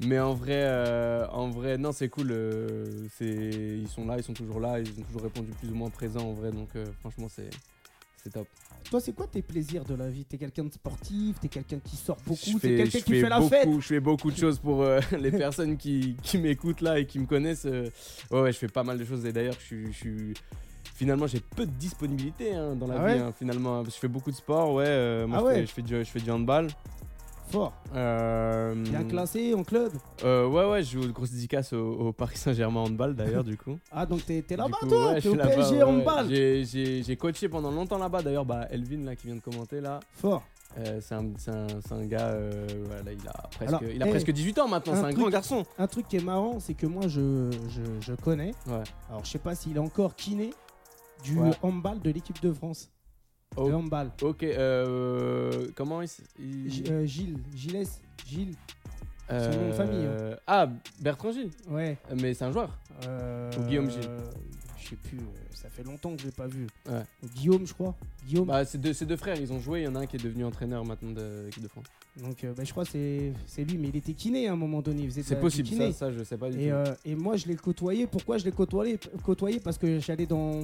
Mais en vrai, euh, en vrai, non, c'est cool. euh, c'est, ils sont là, ils sont toujours là, ils ont toujours répondu plus ou moins présent en vrai, donc euh, franchement, c'est, c'est top. Toi, c'est quoi tes plaisirs de la vie? T'es quelqu'un de sportif T'es quelqu'un qui sort beaucoup T'es quelqu'un qui fait la fête Je fais beaucoup de choses pour euh, les personnes qui, qui m'écoutent là et qui me connaissent. euh, ouais, ouais, je fais pas mal de choses. Et d'ailleurs, je suis. je suis- Finalement, j'ai peu de disponibilité hein, dans la Ah vie. ouais? hein, finalement, je fais beaucoup de sport. Ouais, euh, moi, Ah je, ouais? Fais, je, fais du, je fais du handball. Fort. Euh, Bien classé en club euh, ouais, ouais, je joue de grosse dédicace au, au Paris Saint-Germain handball d'ailleurs, du coup. Ah, donc t'es t'es là-bas, toi? ouais, T'es au PSG ouais. balle J'ai- coaché pendant longtemps là-bas. D'ailleurs, bah, Elvin là, qui vient de commenter là. Fort. Euh, c'est un, c'est un- c'est un gars, euh, voilà, il a presque, Alors, il a hey, presque 18 ans maintenant, un c'est un truc- grand garçon. Un truc qui est marrant, c'est que moi, je, je, je connais. Ouais. Alors, je sais pas s'il est encore kiné du Ouais. handball de l'équipe de France. Oh. De handball. Ok, euh, comment il, s- il- G- euh, Gilles. Gilles. Gilles. euh, son nom de famille, hein. Ah, Bertrand Gilles, Ouais. mais c'est un joueur. Euh, Ou Guillaume Gilles. Je sais plus. euh, Ça fait longtemps que je l'ai pas vu. Ouais. Guillaume, je crois. Guillaume. Bah, c'est deux, c'est deux frères, ils ont joué. Il y en a un qui est devenu entraîneur maintenant de l'équipe de France. Donc, euh, bah, je crois que c'est c'est lui. Mais il était kiné à un moment donné. Il faisait de C'est la- possible, kiné. ça, ça, je sais pas du Et, tout. euh, et moi, je l'ai côtoyé. Pourquoi je l'ai côtoyé, côtoyé Parce que j'allais dans,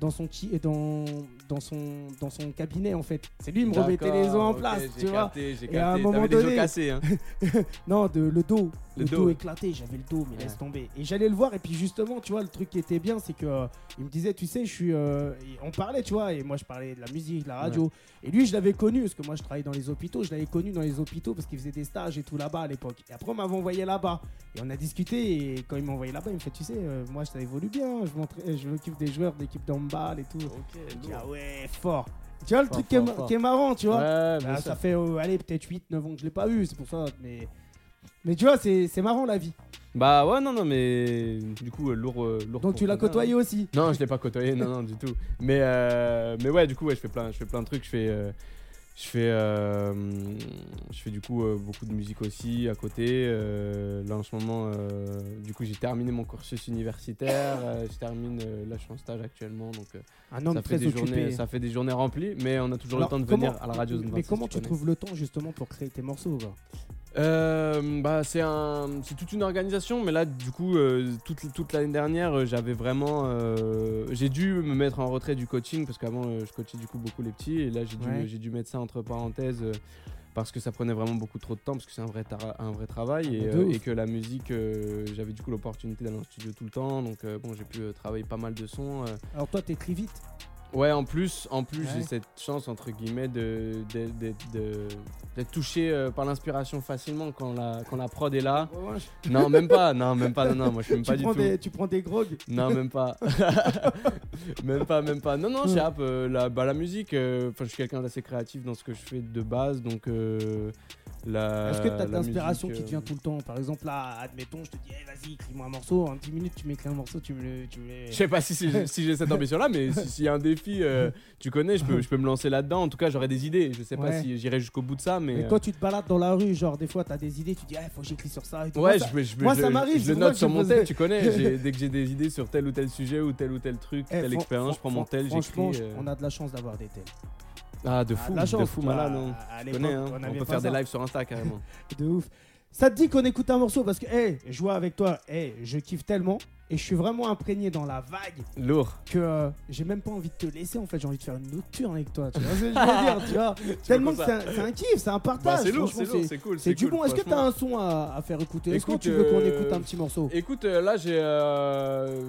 dans, son, ki- dans, dans, son, dans son cabinet, en fait. C'est lui qui me remettait les os en place, tu vois. capté, j'ai Et à un moment donné- cassés, hein. Non, de, le dos. Le Le, dos, éclaté, j'avais le dos, mais Ouais. laisse tomber. Et j'allais le voir, et puis justement, tu vois, le truc qui était bien, c'est que euh, il me disait, tu sais, je suis. euh, et on parlait, tu vois, et moi je parlais de la musique, de la radio. Et lui, je l'avais connu, parce que moi je travaillais dans les hôpitaux, je l'avais connu dans les hôpitaux parce qu'il faisait des stages et tout là-bas à l'époque. Et après, on m'avait envoyé là-bas. Et on a discuté, et quand il m'a envoyé là-bas, il me fait, tu sais, euh, moi ça évolue bien, je je m'occupe des joueurs d'équipe d'handball et tout. Dis, ah ouais, fort. Tu vois, le Fort, truc qui est, fort, ma- fort. qui est marrant, tu vois. Ouais, Bah, sûr. ça fait, euh, allez, peut-être 8-9 ans que je l'ai pas vu, c'est pour ça. Mais, mais tu vois, c'est c'est marrant la vie. Bah ouais, non, non, mais du coup, euh, lourd. euh, lourd Donc tu l'as côtoyé hein. aussi. Non, je l'ai pas côtoyé, non, non, du tout. Mais, euh, mais ouais, du coup, ouais, je fais plein, je fais plein de trucs. Je fais, euh, je fais, euh, je fais du coup euh, beaucoup de musique aussi à côté. Euh, là en ce moment, euh, du coup, j'ai terminé mon cursus universitaire. euh, je termine, euh, là, je suis en stage actuellement, donc Un homme ça fait très des occupé. journées, ça fait des journées remplies. Mais on a toujours Alors, le temps de comment- venir à la radio. Zone Mais 26, comment tu trouves le temps justement pour créer tes morceaux Euh, bah, c'est un, c'est toute une organisation, mais là, du coup, euh, toute, toute l'année dernière, euh, j'avais vraiment, euh, j'ai dû me mettre en retrait du coaching parce qu'avant, je coachais du coup beaucoup les petits, et là, j'ai dû, Ouais. j'ai dû mettre ça entre parenthèses parce que ça prenait vraiment beaucoup trop de temps, parce que c'est un vrai, tra- un vrai travail, et, Ah, euh, et que la musique, euh, j'avais du coup l'opportunité d'aller en studio tout le temps, donc euh, bon, j'ai pu travailler pas mal de sons. Alors toi, t'écris vite. Ouais, en plus, en plus Ouais. j'ai cette chance entre guillemets de de- de- de- d'être touché euh, par l'inspiration facilement quand la quand la prod est là. Non, même pas, non, même pas, non, non, moi je tu, pas du prends tout. des, tu prends des grogs. Non, même pas. même pas, même pas. Non, non, j'ai hâte, euh, la, bah, la musique, euh, je suis quelqu'un d'assez créatif dans ce que je fais de base, donc euh. Est-ce que t'as de la l'inspiration qui te vient tout le temps? Par exemple, là, admettons, je te dis, Eh, vas-y, écris-moi un morceau. En 10 minutes, tu m'écris un morceau, tu me le. Tu Je sais pas si, j'ai cette ambition-là, mais si- s'il y a un défi, euh, tu connais, je peux, je peux me lancer là-dedans. En tout cas, j'aurai des idées. Je sais pas Ouais. si j'irai jusqu'au bout de ça, mais. Mais euh, quand tu te balades dans la rue, genre des fois t'as des idées, tu dis ah faut que j'écris sur ça et tout. Ouais, Moi, ça- je, je, moi, je- ça m'arrive, Je c'est le pour ça note que sur je mon tel, tu connais. j'ai- dès que j'ai des idées sur tel ou tel sujet ou tel ou tel truc, Eh, telle expérience, je prends mon tel, j'écris. Euh. on a de la chance d'avoir des tels. Ah, de fou, de la de fou malade. non. Tu l'époque, connais, hein. on peut faire des lives sur Insta carrément. De ouf. Ça te dit qu'on écoute un morceau parce que, hey, je vois avec toi, hey, je kiffe tellement et je suis vraiment imprégné dans la vague Lourd. que euh, j'ai même pas envie de te laisser en fait, j'ai envie de faire une nocturne avec toi. Tu vois ce que je veux dire, tu vois Tellement que c'est un, kiff, c'est un Bah, partage. c'est lourd, franchement, c'est lourd, c'est cool. C'est du cool, bon. Est-ce que tu as franchement. un son à, à faire écouter? Est-ce que tu veux qu'on euh, écoute un petit morceau? Écoute, euh, là, j'ai, euh,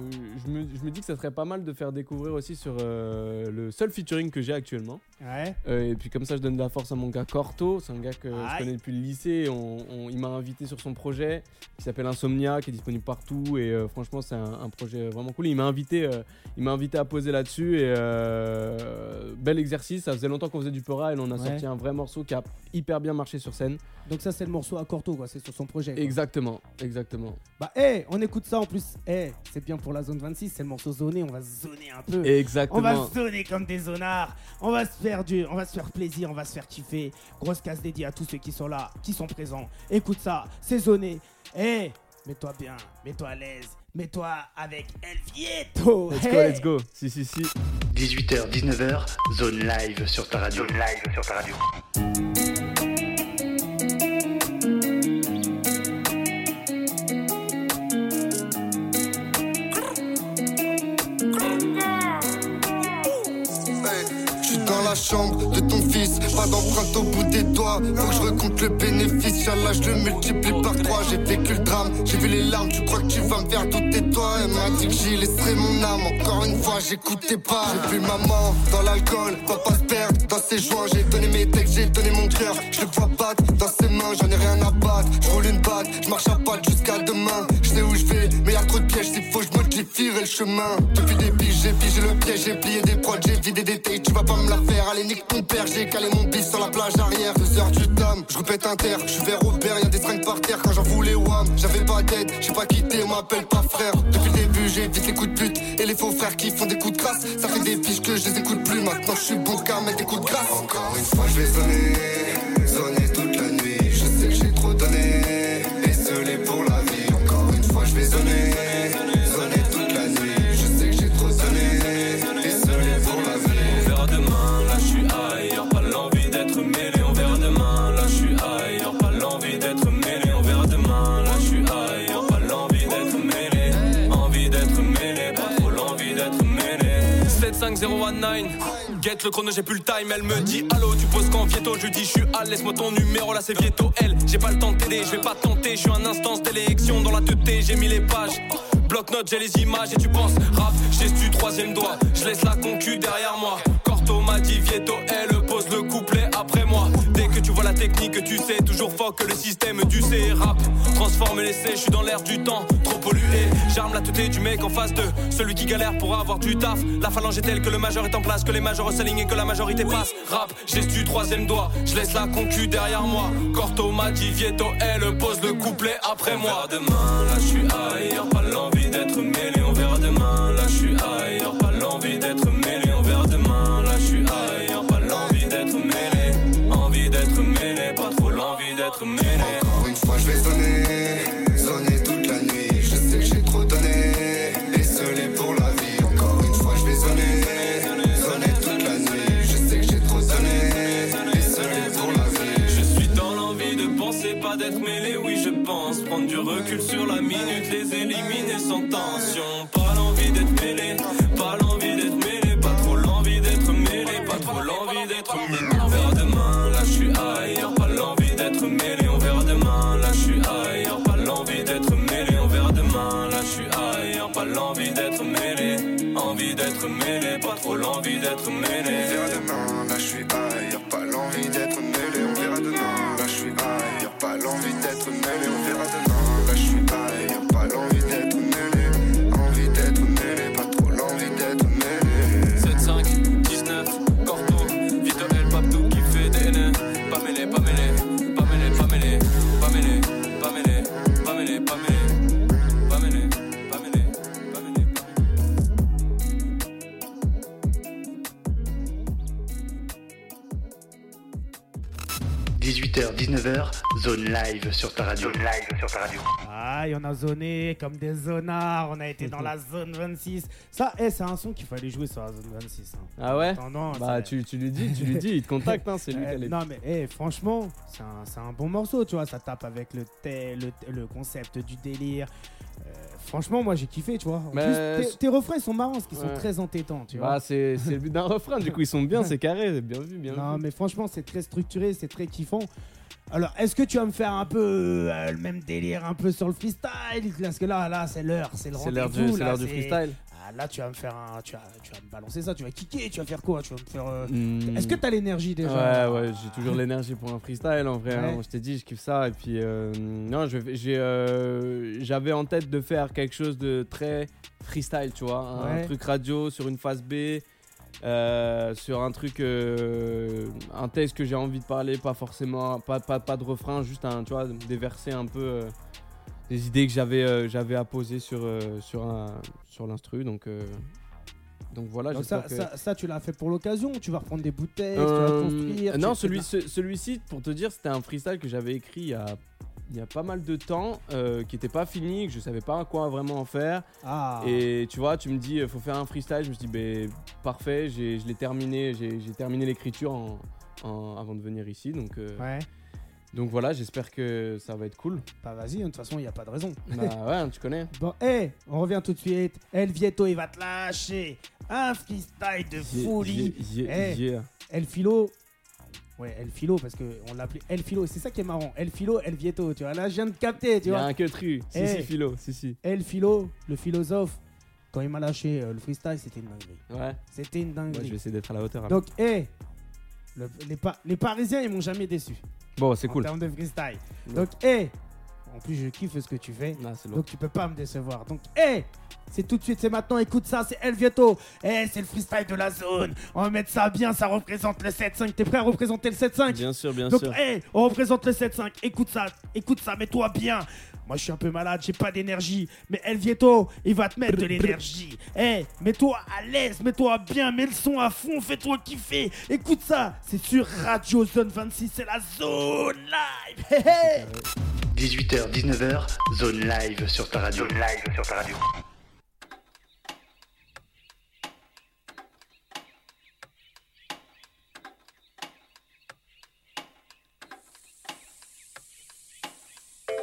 je, me, je me dis que ça serait pas mal de faire découvrir aussi sur euh, le seul featuring que j'ai actuellement. Ouais. Euh, et puis comme ça, je donne de la force à mon gars Corto. C'est un gars que Aïe. je connais depuis le lycée. On- on- il m'a invité sur son projet qui s'appelle Insomnia, qui est disponible partout. Et euh, franchement, c'est un, un projet vraiment cool. Il m'a invité, euh, il m'a invité à poser là-dessus. Et euh, bel exercice. Ça faisait longtemps qu'on faisait du Pora et on a Ouais. sorti un vrai morceau qui a hyper bien marché sur scène. Donc ça c'est le morceau à Corto quoi, c'est sur son projet. quoi. Exactement, exactement. Bah hey, on écoute ça en plus. Hey, c'est bien pour la zone 26, c'est le morceau zoné, on va zoner un peu. On Exactement. va zoner comme des zonards. On va se faire du, on va se faire plaisir, on va se faire kiffer. Grosse case dédiée à tous ceux qui sont là, qui sont présents. Écoute ça, c'est zoné. Hey, mets-toi bien, mets-toi à l'aise, mets-toi avec El Vieto. Let's go, let's go. Si, si, si. 18h, 19h, zone live sur ta radio. Zone live sur ta radio. Chambre de ton fils, pas d'empreinte au bout des doigts. Faut que je recompte le bénéfice, Inch'Allah, je le multiplie par trois. J'ai vécu le drame, j'ai vu les larmes, tu crois que tu vas me faire douter toi. Elle m'a dit que j'y laisserai mon âme, encore une fois, j'écoutais pas. J'ai vu maman dans l'alcool, papa se perdre dans ses joints. J'ai donné mes textes, j'ai donné mon cœur, je le vois battre dans ses mains, j'en ai rien à battre. Je roule une batte, je marche à pas jusqu'à demain. Je sais où je vais, mais y'a trop de pièges, s'il faut, je modifierai le chemin. Depuis des piges, j'ai figé le piège, j'ai plié des prods, j'ai vidé des tailles, tu vas pas me la faire. Allez, nique ton père, j'ai calé mon bis sur la plage arrière. Deux heures du tome, je répète un terre, je suis vers père, y'a des strings par terre quand j'en voulais wham. J'avais pas d'aide, j'ai pas quitté, on m'appelle pas frère. Depuis le début, j'évite les coups de pute et les faux frères qui font des coups de grâce. Ça fait des fiches que je les écoute plus, maintenant je suis bon qu'à mettre des coups de grâce. Encore une fois, je vais sonner le chrono, j'ai plus le time. Elle me dit allô, tu poses quand Vieto? Je lui dis je suis à laisse-moi ton numéro, là c'est Vieto. Elle, j'ai pas le temps de t'aider, je vais pas tenter. Je suis en instance d'élection dans la tête, j'ai mis les pages. Bloc-notes, j'ai les images et tu penses rap, j'ai du troisième doigt. Je laisse la concu derrière moi. Corto m'a dit Vieto, elle vois la technique, tu sais toujours fort que le système du C rap. Transforme l'essai, je suis dans l'air du temps, trop pollué. J'arme la tête du mec en face de celui qui galère pour avoir du taf. La phalange est telle que le majeur est en place, que les majors s'alignent et que la majorité passe. Rap, du troisième doigt, je laisse la concu derrière moi. Corto m'a dit Vieto, elle pose le couplet après moi. demain, là je suis ailleurs, pas l'envie d'être mêlé. On verra demain, là je suis ailleurs, pas l'envie d'être mêlé. Sans tension Pas l'envie d'être mêlé, pas l'envie d'être mêlé Pas trop l'envie d'être mêlé, pas trop l'envie d'être mêlé. On verra demain, là je suis ailleurs. Pas l'envie d'être mêlé, on verra demain Là je suis ailleurs, pas l'envie d'être mêlé On verra demain, là je suis ailleurs. Pas l'envie d'être mêlé, envie d'être mêlé Pas trop l'envie d'être On mêlé verra demain, là je suis ailleurs, pas l'envie d'être zone live sur ta radio. Zone live sur ta radio. Ah, on a zoné comme des zonards, on a été dans la zone 26. Ça, eh, c'est un son qu'il fallait jouer sur la zone 26. hein. Ah ouais? Attendant, Bah c'est- tu, tu lui dis, tu lui dis, il te contacte, hein, c'est lui Eh, qui a les- non mais eh, franchement, c'est un, c'est un bon morceau, tu vois, ça tape avec le, thé- le, le concept du délire. Euh, franchement, moi j'ai kiffé, tu vois. En Mais plus, c'est- tes, tes refrains ils sont marrants, parce qu'ils sont très entêtants, tu vois. Bah c'est c'est le but d'un refrain, du coup ils sont bien, c'est carré, bien vu, bien non vu. mais franchement, c'est très structuré, c'est très kiffant. Alors, est-ce que tu vas me faire un peu euh, le même délire, un peu sur le freestyle? Parce que là, là, c'est l'heure, c'est le C'est l'heure du, rendez-vous. c'est là, l'heure du freestyle. Ah, là, tu vas me faire un, tu vas, tu vas me balancer ça, tu vas kicker, tu vas faire quoi? Tu vas me faire. euh, Hmm. Est-ce que t'as l'énergie déjà? Ouais, ouais, j'ai toujours l'énergie pour un freestyle en vrai. hein. Je t'ai dit, je kiffe ça. Et puis, euh, non, j'ai, j'avais en tête de faire quelque chose de très freestyle, tu vois. Un truc radio sur une phase B, euh, sur un truc, euh, un texte que j'ai envie de parler, pas forcément, pas, pas, pas de refrain, juste un, tu vois, des versets un peu. euh, des idées que j'avais euh, j'avais à poser sur, sur, un, sur l'instru. Donc, donc voilà, Donc ça, que- ça, ça, tu l'as fait pour l'occasion Tu vas reprendre des bouteilles, tu vas construire tu non, celui, celui-ci, pour te dire, c'était un freestyle que j'avais écrit il y a, il y a pas mal de temps, euh, qui était pas fini, que je savais pas quoi vraiment en faire. Ah Et tu vois, tu me dis, il faut faire un freestyle. Je me dit, ben, parfait, j'ai- je l'ai terminé, j'ai terminé l'écriture en- en- avant de venir ici. Donc, euh, Ouais, donc voilà, j'espère que ça va être cool. bah vas-y, de toute façon, il n'y a pas de raison. bah ouais, tu connais. Bon, hé, on revient tout de suite. El Vieto, il va te lâcher un freestyle de folie. yeah, yeah, Eh. yeah. El Philo. Ouais, El Philo, parce qu'on l'appelait El Philo. C'est ça qui est marrant. El Philo, El Vieto. Tu vois, là, je viens de capter, tu Il y a vois. un que tru. Si, Eh. si, philo, si, si. El Philo, le philosophe, quand il m'a lâché euh, le freestyle, c'était une dinguerie. Ouais, C'était une moi je dinguerie. vais essayer d'être à la hauteur. Donc, hé, le- les, Pa- les Parisiens, ils m'ont jamais déçu. Bon, c'est en cool. termes de freestyle. Ouais. Donc, hé, en plus, je kiffe ce que tu fais. Ah. Donc, tu peux pas me décevoir. Donc, hé, c'est tout de suite, c'est maintenant. Écoute ça, c'est El Vieto. Hé, c'est le freestyle de la zone. On va mettre ça bien, ça représente le 7-5. T'es prêt à représenter le 7-5 Bien sûr, bien Donc, sûr. hé, on représente le 7-5. Écoute ça, écoute ça, mets-toi bien. Moi, je suis un peu malade, j'ai pas d'énergie. Mais El Vieto, il va te mettre de l'énergie. Hé, mets-toi à l'aise, mets-toi bien, mets le son à fond, fais-toi kiffer. Écoute ça, c'est sur Radio Zone 26, c'est la zone live. Hé, hé. 18h, 19h, zone live sur ta radio. Zone live sur ta radio.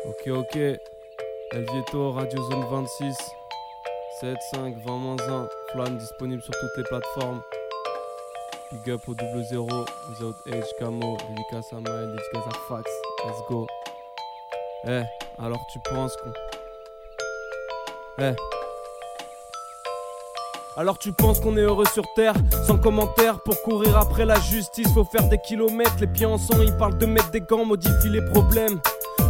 Ok, ok. El Vieto, Radio Zone 26. 7, 5, 20 1. Flan disponible sur toutes les plateformes. Big up au double zéro. Without Age, Camo. Dédicace à Maël, dédicace à Fax. Let's go. Eh, alors tu penses qu'on. Eh. Alors tu penses qu'on est heureux sur terre Sans commentaire pour courir après la justice Faut faire des kilomètres, les pieds en sang Ils parlent de mettre des gants, modifient les problèmes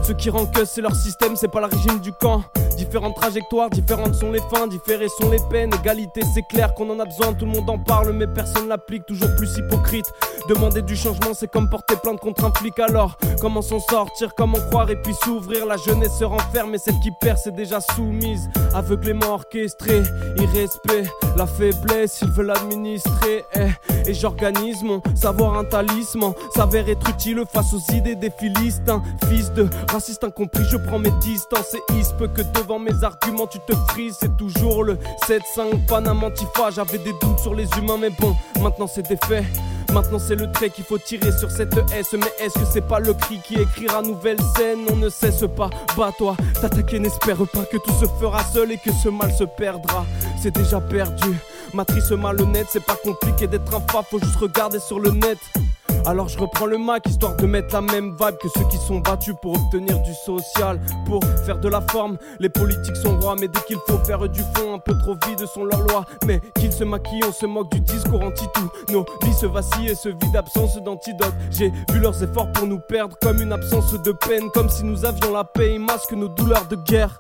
Ce qui rend que c'est leur système, c'est pas la régime du camp Différentes trajectoires, différentes sont les fins, différées sont les peines Égalité c'est clair qu'on en a besoin, tout le monde en parle Mais personne l'applique, toujours plus hypocrite Demander du changement c'est comme porter plainte contre un flic Alors comment s'en sortir, comment croire et puis s'ouvrir La jeunesse se renferme et celle qui perd c'est déjà soumise Aveuglément orchestré, irrespect, la faiblesse, ils veulent administrer. eh. Et j'organise mon savoir un talisman, s'avère être utile face aux idées des philistins. Fils de raciste incompris, je prends mes distances et il que devant mes arguments tu te frises. C'est toujours le 7-5 Panama Antifa. J'avais des doutes sur les humains, mais bon, maintenant c'est des faits. Maintenant c'est le trait qu'il faut tirer sur cette S. Mais est-ce que c'est pas le cri qui écrira nouvelle scène? On ne cesse pas, bats-toi, t'attaquer n'espère pas que tout se fera seul et que ce mal se perdra. C'est déjà perdu, matrice malhonnête C'est pas compliqué d'être un fa, faut juste regarder sur le net alors je reprends le Mac histoire de mettre la même vibe que ceux qui sont battus pour obtenir du social, pour faire de la forme. Les politiques sont rois, mais dès qu'il faut faire du fond, un peu trop vide sont leurs lois. Mais qu'ils se maquillent, on se moque du discours anti-tout. Nos vies se vacillent et se vident d'absence d'antidote. J'ai vu leurs efforts pour nous perdre comme une absence de peine, comme si nous avions la paix et masquent nos douleurs de guerre.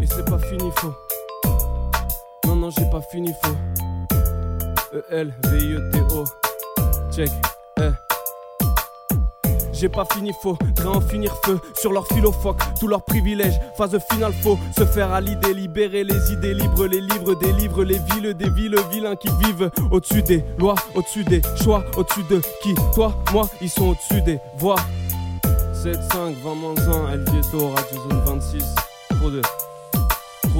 Et c'est pas fini, faux. Non, non, j'ai pas fini, faux. E-L-V-I-E-T-O. Check, eh. J'ai pas fini faux, train en finir feu sur leur philophoque, tous leurs privilèges, phase finale faux, se faire à l'idée, libérer les idées libres, les livres des livres, les villes des villes vilains qui vivent au-dessus des lois, au-dessus des choix, au-dessus de qui Toi, moi, ils sont au-dessus des voix. 7-5, 20 moins 1, El Radio Zone 26. Trop de.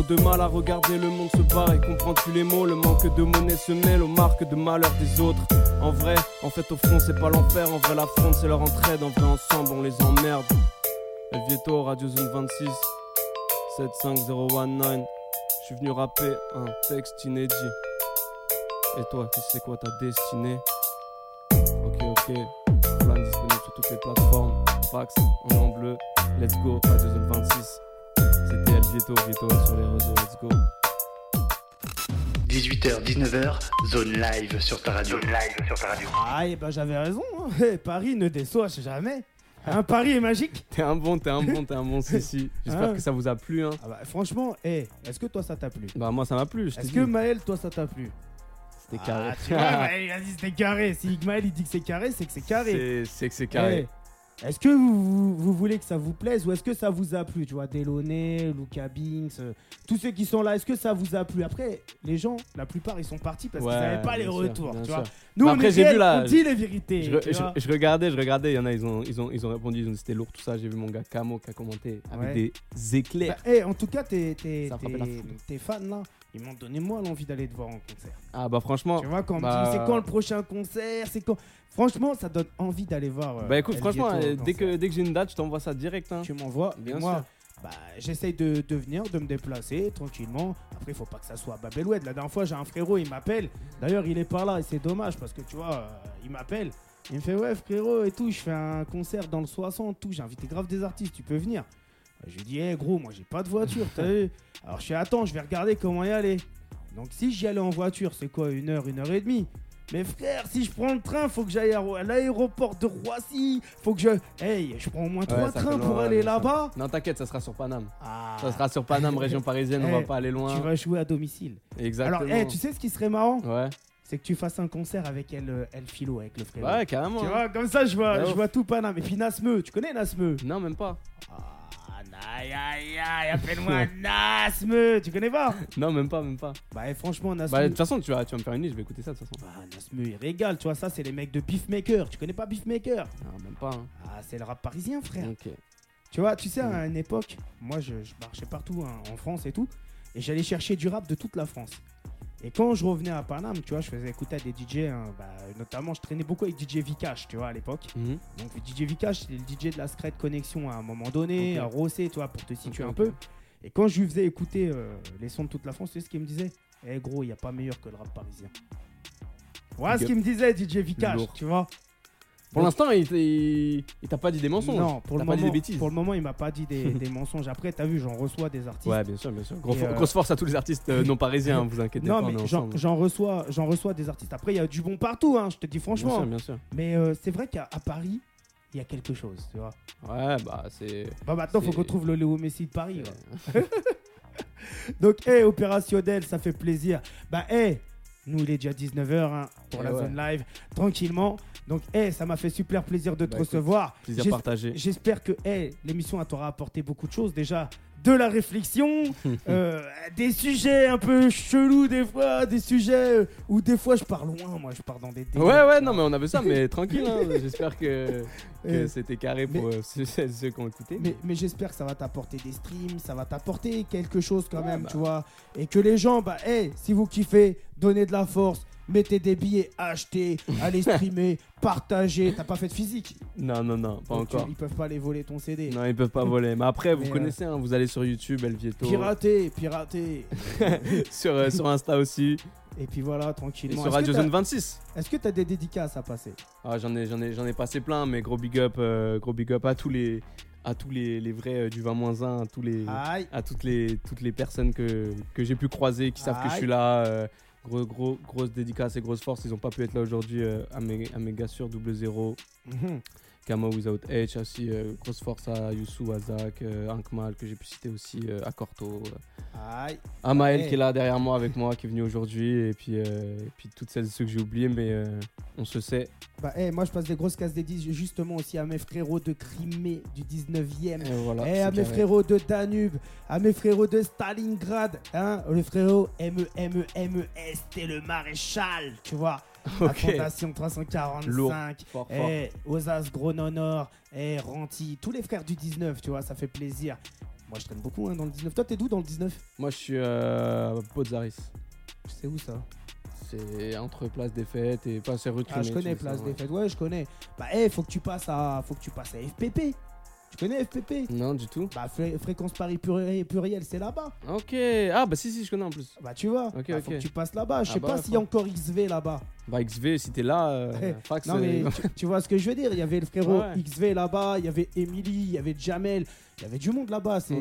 De mal à regarder le monde se barrer. Comprends-tu les mots? Le manque de monnaie se mêle aux marques de malheur des autres. En vrai, en fait, au fond, c'est pas l'enfer. En vrai, la fronde, c'est leur entraide. En vrai, ensemble, on les emmerde. El Vieto, Radio Zone 26. 75019. Je suis venu rapper un texte inédit. Et toi, tu sais quoi ta destinée? Ok, ok. Plan disponible sur toutes les plateformes. Fax, en en bleu. Let's go, Radio Zone 26. Vieto, Vieto sur les réseaux. Let's go. 18h, 19h, zone live sur ta radio. Zone live sur ta radio. Ah, et ben j'avais raison. hein. Eh, Paris ne déçoit jamais. Un Paris est magique. T'es un bon, t'es un bon, t'es un bon, si, si. J'espère Ah. que ça vous a plu. Hein. Ah bah, franchement, eh, est-ce que toi ça t'a plu? Bah, moi, ça m'a plu. Est-ce que Maël, toi ça t'a plu? C'était carré. Ah, tu vois, Maël, il a dit c'était carré. Si Maël il dit que c'est carré, c'est que c'est carré. C'est- que c'est carré. Eh, Est-ce que vous, vous- voulez que ça vous plaise ou est-ce que ça vous a plu Tu vois, Delaunay, Luca Binks, euh, tous ceux qui sont là, est-ce que ça vous a plu? Après, les gens, la plupart, ils sont partis parce qu'ils n'avaient pas les sûr, retours. tu vois. Nous, Bah on, après, est vu là, on dit les vérités. Je, tu je- vois. je regardais, je regardais, il y en a, ils ont, ils ont, ils ont répondu, ils ont dit c'était lourd tout ça. J'ai vu mon gars Camo qui a commenté avec Ouais. des éclairs. Bah, eh, en tout cas, tes, fans là, ils m'ont donné moi l'envie d'aller te voir en concert. Ah bah franchement, Tu vois, quand on bah- me dit c'est quand le prochain concert, c'est quand. Franchement, ça donne envie d'aller voir. euh, bah écoute, El franchement, euh, dès que, dès que j'ai une date, je t'envoie ça direct. Hein. tu m'envoies, Bien moi, sûr. bah, j'essaye de, de venir, de me déplacer tranquillement. Après, il faut pas que ça soit à Babeloued. La dernière fois, j'ai un frérot, il m'appelle. D'ailleurs, il est par là et c'est dommage parce que tu vois, euh, il m'appelle. Il me fait Ouais, frérot, et tout, je fais un concert dans le 60, tout. J'ai invité grave des artistes, tu peux venir. Je lui dis Eh gros, moi, j'ai pas de voiture, t'as vu Alors, je fais Attends, je vais regarder comment y aller. Donc, si j'y allais en voiture, c'est quoi Une heure, une heure et demie? Mais frère, si je prends le train, faut que j'aille à l'aéroport de Roissy. Faut que je. Hey, je prends au moins trois trains pour aller là-bas. Non, t'inquiète, ça sera sur Paname. Ah. Ça sera sur Paname, région parisienne, on va pas aller loin. Tu vas jouer à domicile. Exactement. Alors, eh, tu sais ce qui serait marrant? Ouais, C'est que tu fasses un concert avec elle, euh, elle Philo, avec le frère. ouais, carrément. Tu hein. vois, comme ça, je vois, je vois tout Paname. Et puis Nasmeux, tu connais Nasmeux Non, même pas. Ah, aïe, aïe, aïe, appelle-moi Nasmeux. Tu connais pas Non, même pas, même pas. Bah, eh, franchement, Bah, de toute façon, tu vas, tu vas me faire une liste, je vais écouter ça de toute façon. Bah, Nasmeux, il régale. Tu vois, ça, c'est les mecs de Beefmaker. Tu connais pas Beefmaker? Non, même pas. hein. Ah, c'est le rap parisien, frère. Ok. Tu vois, tu sais, Mm. à une époque, moi, je, je marchais partout hein, en France et tout, et j'allais chercher du rap de toute la France. Et quand je revenais à Paname, tu vois, je faisais écouter à des DJ, hein, bah, notamment, je traînais beaucoup avec DJ Vikash, tu vois, à l'époque. Mhm. Donc, DJ Vikash, c'est le DJ de la Secret Connexion à un moment donné, à Rossé, tu vois, pour te situer un peu. Et quand je lui faisais écouter euh, les sons de toute la France, tu sais ce qu'il me disait? Eh gros, il n'y a pas meilleur que le rap parisien. Voilà ce qu'il me disait, DJ Vikash, tu vois. Pour l'instant, il, il, il t'a pas dit des mensonges. Non, pour le, pas dit moment, des bêtises. pour le moment, il m'a pas dit des, des mensonges. Après, t'as vu, j'en reçois des artistes. Ouais, bien sûr, bien sûr. Gros- Et, euh, Grosse force à tous les artistes euh, non parisiens, hein, vous inquiétez non, pas, on mais j'en reçois, j'en reçois des artistes. Après, il y a du bon partout, hein, je te dis Bien franchement. sûr, bien sûr. Mais euh, c'est vrai qu'à Paris, il y a quelque chose, tu vois. Ouais, bah c'est. Bah maintenant, faut qu'on trouve le Léo Messi de Paris. Donc, hé, opérationnel, ça fait plaisir. Bah, hé, nous, il est déjà 19h pour Eh la ouais. zone live, tranquillement. Donc, hé, ça m'a fait super plaisir de te Bah, recevoir. Plaisir partagé. J'espère que hey, l'émission t'aura apporté beaucoup de choses. Déjà, de la réflexion, euh, des sujets un peu chelous des fois, des sujets euh, où des fois je pars loin, moi je pars dans des délires, Ouais, ouais, non, mais on avait ça, mais tranquille. hein. J'espère que, que Euh, c'était carré pour ceux, ceux qui ont écouté. mais, mais j'espère que ça va t'apporter des streams, ça va t'apporter quelque chose quand Ouais, même, bah. tu vois. Et que les gens, bah, hey, si vous kiffez, donnez de la force, mettez des billets, achetez, allez streamer, partagez. T'as pas fait de physique? Non, non, non, pas Donc, tu- encore. Ils peuvent pas aller voler ton CD. Non, ils peuvent pas voler. Mais après, vous Mais, euh, connaissez, hein, vous allez sur YouTube, Elvieto. Pirater, pirater. sur, euh, sur Insta aussi. Et puis voilà, Et tranquillement. sur Est-ce que Radio t'as- Zone 26. Est-ce que tu as des dédicaces à passer? Ah, j'en ai, j'en ai, j'en ai passé plein, mais gros big up, euh, gros big up à tous les, à tous les, les vrais euh, du 20-1, à tous les, Aïe. à toutes les, toutes les personnes que, que j'ai pu croiser, qui savent que je suis là. euh, gros, gros, grosse dédicace et grosse force. Ils ont pas pu être là aujourd'hui à mes, à double zéro. Kama Without H aussi, euh, grosse force à Youssou, à Zach, euh, Ankmal que j'ai pu citer aussi, euh, à Corto, euh, Aïe. Ouais. qui est là derrière moi avec moi, qui est venu aujourd'hui, et puis, euh, et puis toutes celles et ceux que j'ai oubliés, mais euh, on se sait. Bah, eh, moi, je passe des grosses cases dédiées justement aussi à mes frérots de Crimée du 19e. Et voilà, Eh, à mes carré. frérots de Danube, à mes frérots de Stalingrad, hein, le frérot M E M E M E S, t'es le maréchal, tu vois. La Ok. Fondation 345. Lourd. Fort, fort. Eh, Gros Nonor, eh, Ranti, tous les frères du 19, tu vois, ça fait plaisir. Moi, je traîne beaucoup hein, dans le 19. Toi, t'es d'où dans le 19 Moi, je suis euh. C'est où ça? C'est entre Place des Fêtes et pas c'est rue Ah, je connais ça, Place ouais. des Fêtes. Ouais, je connais. Bah, eh, faut que tu passes à, faut que tu passes à FPP. Tu connais FPP Non, du tout. Bah, Fré- fréquence Paris pluriel, pluriel, c'est là-bas. Ok. Ah, bah si, si, je connais en plus. Bah, tu vois. Ok, Bah, ok. Faut que tu passes là-bas. Je Ah sais bah pas s'il y a encore XV là-bas. Bah, XV, si t'es là, euh, Eh, fax. Non, mais euh, tu, tu vois ce que je veux dire. Il y avait le frérot Ouais. XV là-bas, il y avait Emily, il y avait Jamel, il y avait du monde là-bas. C'est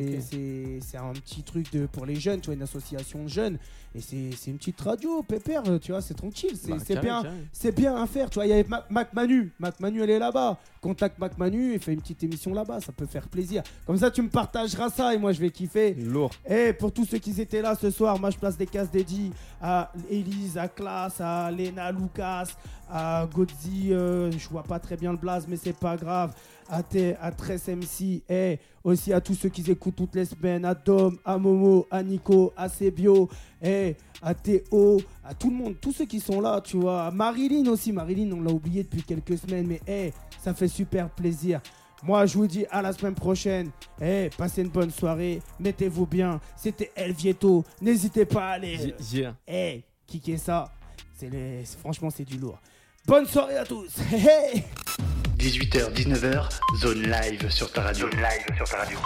un petit truc de, pour les jeunes, tu vois, une association de jeunes. Et c'est une petite radio, pépère, tu vois, c'est tranquille. C'est bah, bien. C'est bien à faire, tu vois. Il y avait Ma- Mac Manu. Mac Manu, elle est là-bas. Contacte Mac Manu et fais une petite émission là-bas. Ça peut faire plaisir. Comme ça, tu me partageras ça et moi, je vais kiffer. Lourd. Et pour tous ceux qui étaient là ce soir, moi je place des cases dédiées à Elise, à Klaas, à Lena Lucas, à Godzi, euh, je vois pas très bien le blaze, mais c'est pas grave. À, T, à 13 MC, et aussi à tous ceux qui écoutent toutes les semaines, à Dom, à Momo, à Nico, à Sebio, et à Théo, à tout le monde, tous ceux qui sont là, tu vois. À Marilyn aussi, Marilyn, on l'a oublié depuis quelques semaines, mais hey, ça fait super plaisir. Moi, je vous dis à la semaine prochaine. Eh, passez une bonne soirée. Mettez-vous bien. C'était El Vieto. N'hésitez pas à aller. Eh, kicker ça. Franchement, c'est du lourd. Bonne soirée à tous. Hey, hey. 18h, 19h, zone live sur ta radio. Zone live sur ta radio.